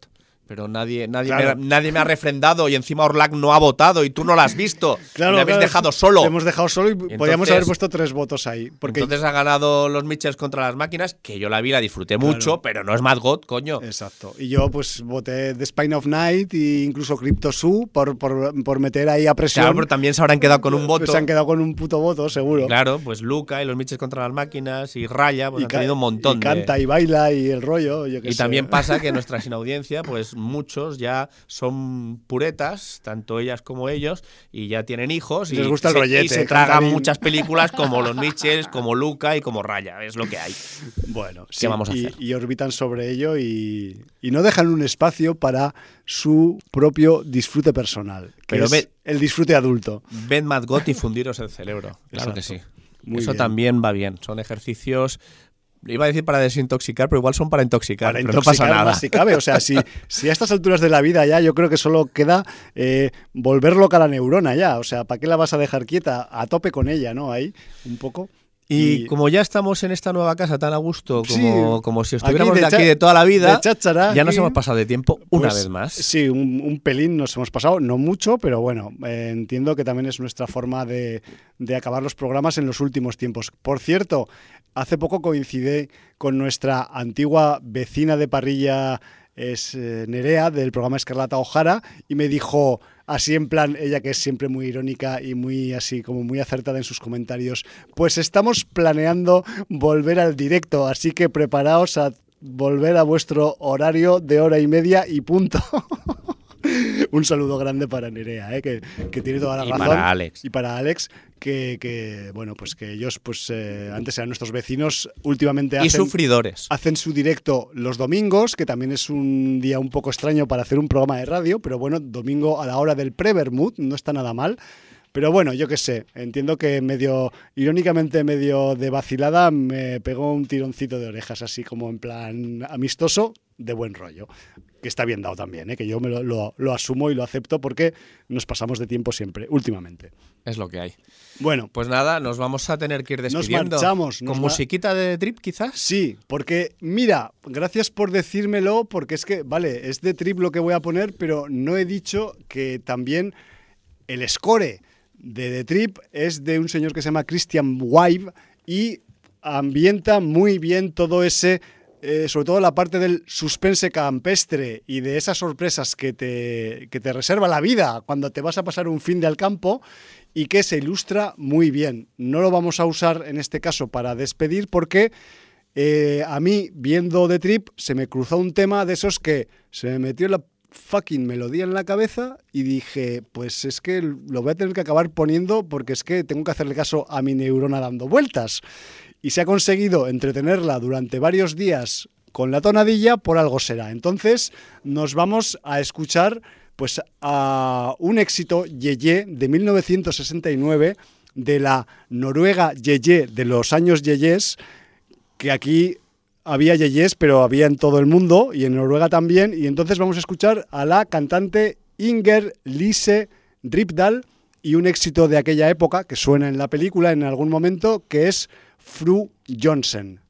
Pero nadie, nadie, Claro. me, nadie me ha refrendado y encima Orlac no ha votado y tú no lo has visto. Claro, me habéis claro, dejado solo. Te hemos dejado solo y, podíamos haber puesto tres votos ahí. Porque Entonces ha ganado los Mitchells contra las máquinas, que yo la vi, la disfruté mucho, pero no es Mad God, coño. Exacto. Y yo pues voté The Spine of Night e incluso Crypto Zoo por, por, por meter ahí a presión. Claro, pero también se habrán quedado con un Pues voto. se han quedado con un puto voto, seguro. Claro, pues Luca y los Mitchells contra las máquinas y Raya, pues y han tenido un montón y de- canta y baila y el rollo. yo Y sé. también pasa que nuestra sin audiencia, pues muchos ya son puretas, tanto ellas como ellos, y ya tienen hijos. Les y gusta el se, rollete, Y se tragan muchas películas como los Mitchells, como Luca y como Raya. Es lo que hay. Bueno, ¿Qué vamos a y, hacer? y orbitan sobre ello y, y no dejan un espacio para su propio disfrute personal, que Pero es ve- el disfrute adulto. Ved Mad y fundiros el cerebro. Claro que sí. Muy Eso bien. también va bien. Son ejercicios. Iba a decir para desintoxicar, pero igual son para intoxicar. Para pero no pasa nada. más si cabe. O sea, si, si a estas alturas de la vida ya yo creo que solo queda eh, volver loca la neurona ya. O sea, ¿para qué la vas a dejar quieta? A tope con ella, ¿no? Ahí, un poco. Y, como ya estamos en esta nueva casa tan a gusto Sí, como, como si estuviéramos aquí de, de aquí de toda la vida, cháchara ya nos hemos pasado de tiempo una Pues, vez más. Sí, un, un pelín nos hemos pasado, no mucho, pero bueno, eh, entiendo que también es nuestra forma de, de acabar los programas en los últimos tiempos. Por cierto, hace poco coincidí con nuestra antigua vecina de parrilla, es eh, Nerea, del programa Escarlata Ojara, y me dijo, así en plan, ella que es siempre muy irónica y muy así, como muy acertada en sus comentarios, pues estamos planeando volver al directo, así que preparaos a volver a vuestro horario de hora y media y punto. Un saludo grande para Nerea, ¿eh? que, que tiene toda la Y razón. para Alex. Y para Alex, que, que, bueno, pues que ellos, pues eh, antes eran nuestros vecinos, últimamente y hacen, sufridores. hacen su directo los domingos, que también es un día un poco extraño para hacer un programa de radio, pero bueno, domingo a la hora del pre-Bermud, no está nada mal. Pero bueno, yo qué sé, entiendo que medio, irónicamente medio de vacilada, me pegó un tironcito de orejas, así como en plan amistoso, de buen rollo. Que está bien dado también, ¿eh? que yo me lo, lo- lo asumo y lo acepto porque nos pasamos de tiempo siempre, últimamente. Es lo que hay. Bueno, Pues nada, nos vamos a tener que ir Nos despidiendo. marchamos, Con nos musiquita de trip, quizás. Sí, porque mira, gracias por decírmelo, porque es que, vale, es de trip lo que voy a poner, pero no he dicho que también el score de The Trip es de un señor que se llama Christian Wibe y ambienta muy bien todo ese, eh, sobre todo la parte del suspense campestre y de esas sorpresas que te, que te reserva la vida cuando te vas a pasar un fin de al campo y que se ilustra muy bien. No lo vamos a usar en este caso para despedir porque eh, a mí, viendo The Trip, se me cruzó un tema de esos que se me metió la fucking melodía en la cabeza y dije, pues es que lo voy a tener que acabar poniendo porque es que tengo que hacerle caso a mi neurona dando vueltas. Y se ha conseguido entretenerla durante varios días con la tonadilla, por algo será. Entonces nos vamos a escuchar pues a un éxito Yeye de 1969 de la Noruega Yeye de los años Yeyes, que aquí había Yeyes, pero había en todo el mundo y en Noruega también. Y entonces vamos a escuchar a la cantante Inger Lise Ripdal y un éxito de aquella época que suena en la película en algún momento, que es Fru Johnsen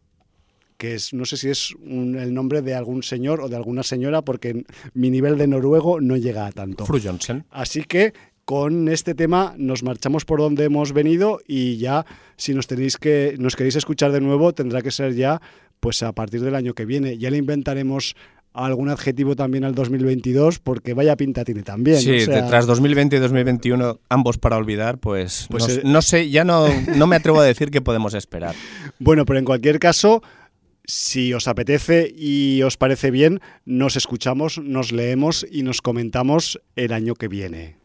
que es, no sé si es un- el nombre de algún señor o de alguna señora, porque mi nivel de noruego no llega a tanto. Fru Johnson. Así que con este tema nos marchamos por donde hemos venido y ya si nos tenéis que nos queréis escuchar de nuevo tendrá que ser ya pues a partir del año que viene. Ya le inventaremos algún adjetivo también al 2022 porque vaya pinta tiene también. Sí, o sea, tras 2020 y 2021, ambos para olvidar, pues, Pues, no, eh, no sé, ya no, no me atrevo a decir qué podemos esperar. Bueno, pero en cualquier caso, si os apetece y os parece bien, nos escuchamos, nos leemos y nos comentamos el año que viene.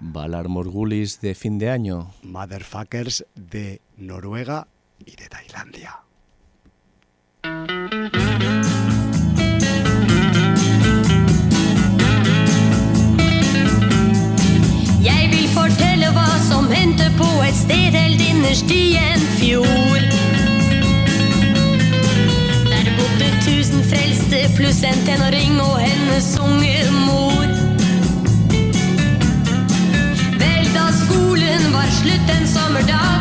Valar Morgulis de fin de año. Motherfuckers de Noruega y de Tailandia. Jeg vil fortelle hva som hendte på et sted helt innerst i en fjord. Der bodde tusen frelste pluss en tenåring og hennes unge mor. Vel, da skolen var slutt en sommerdag,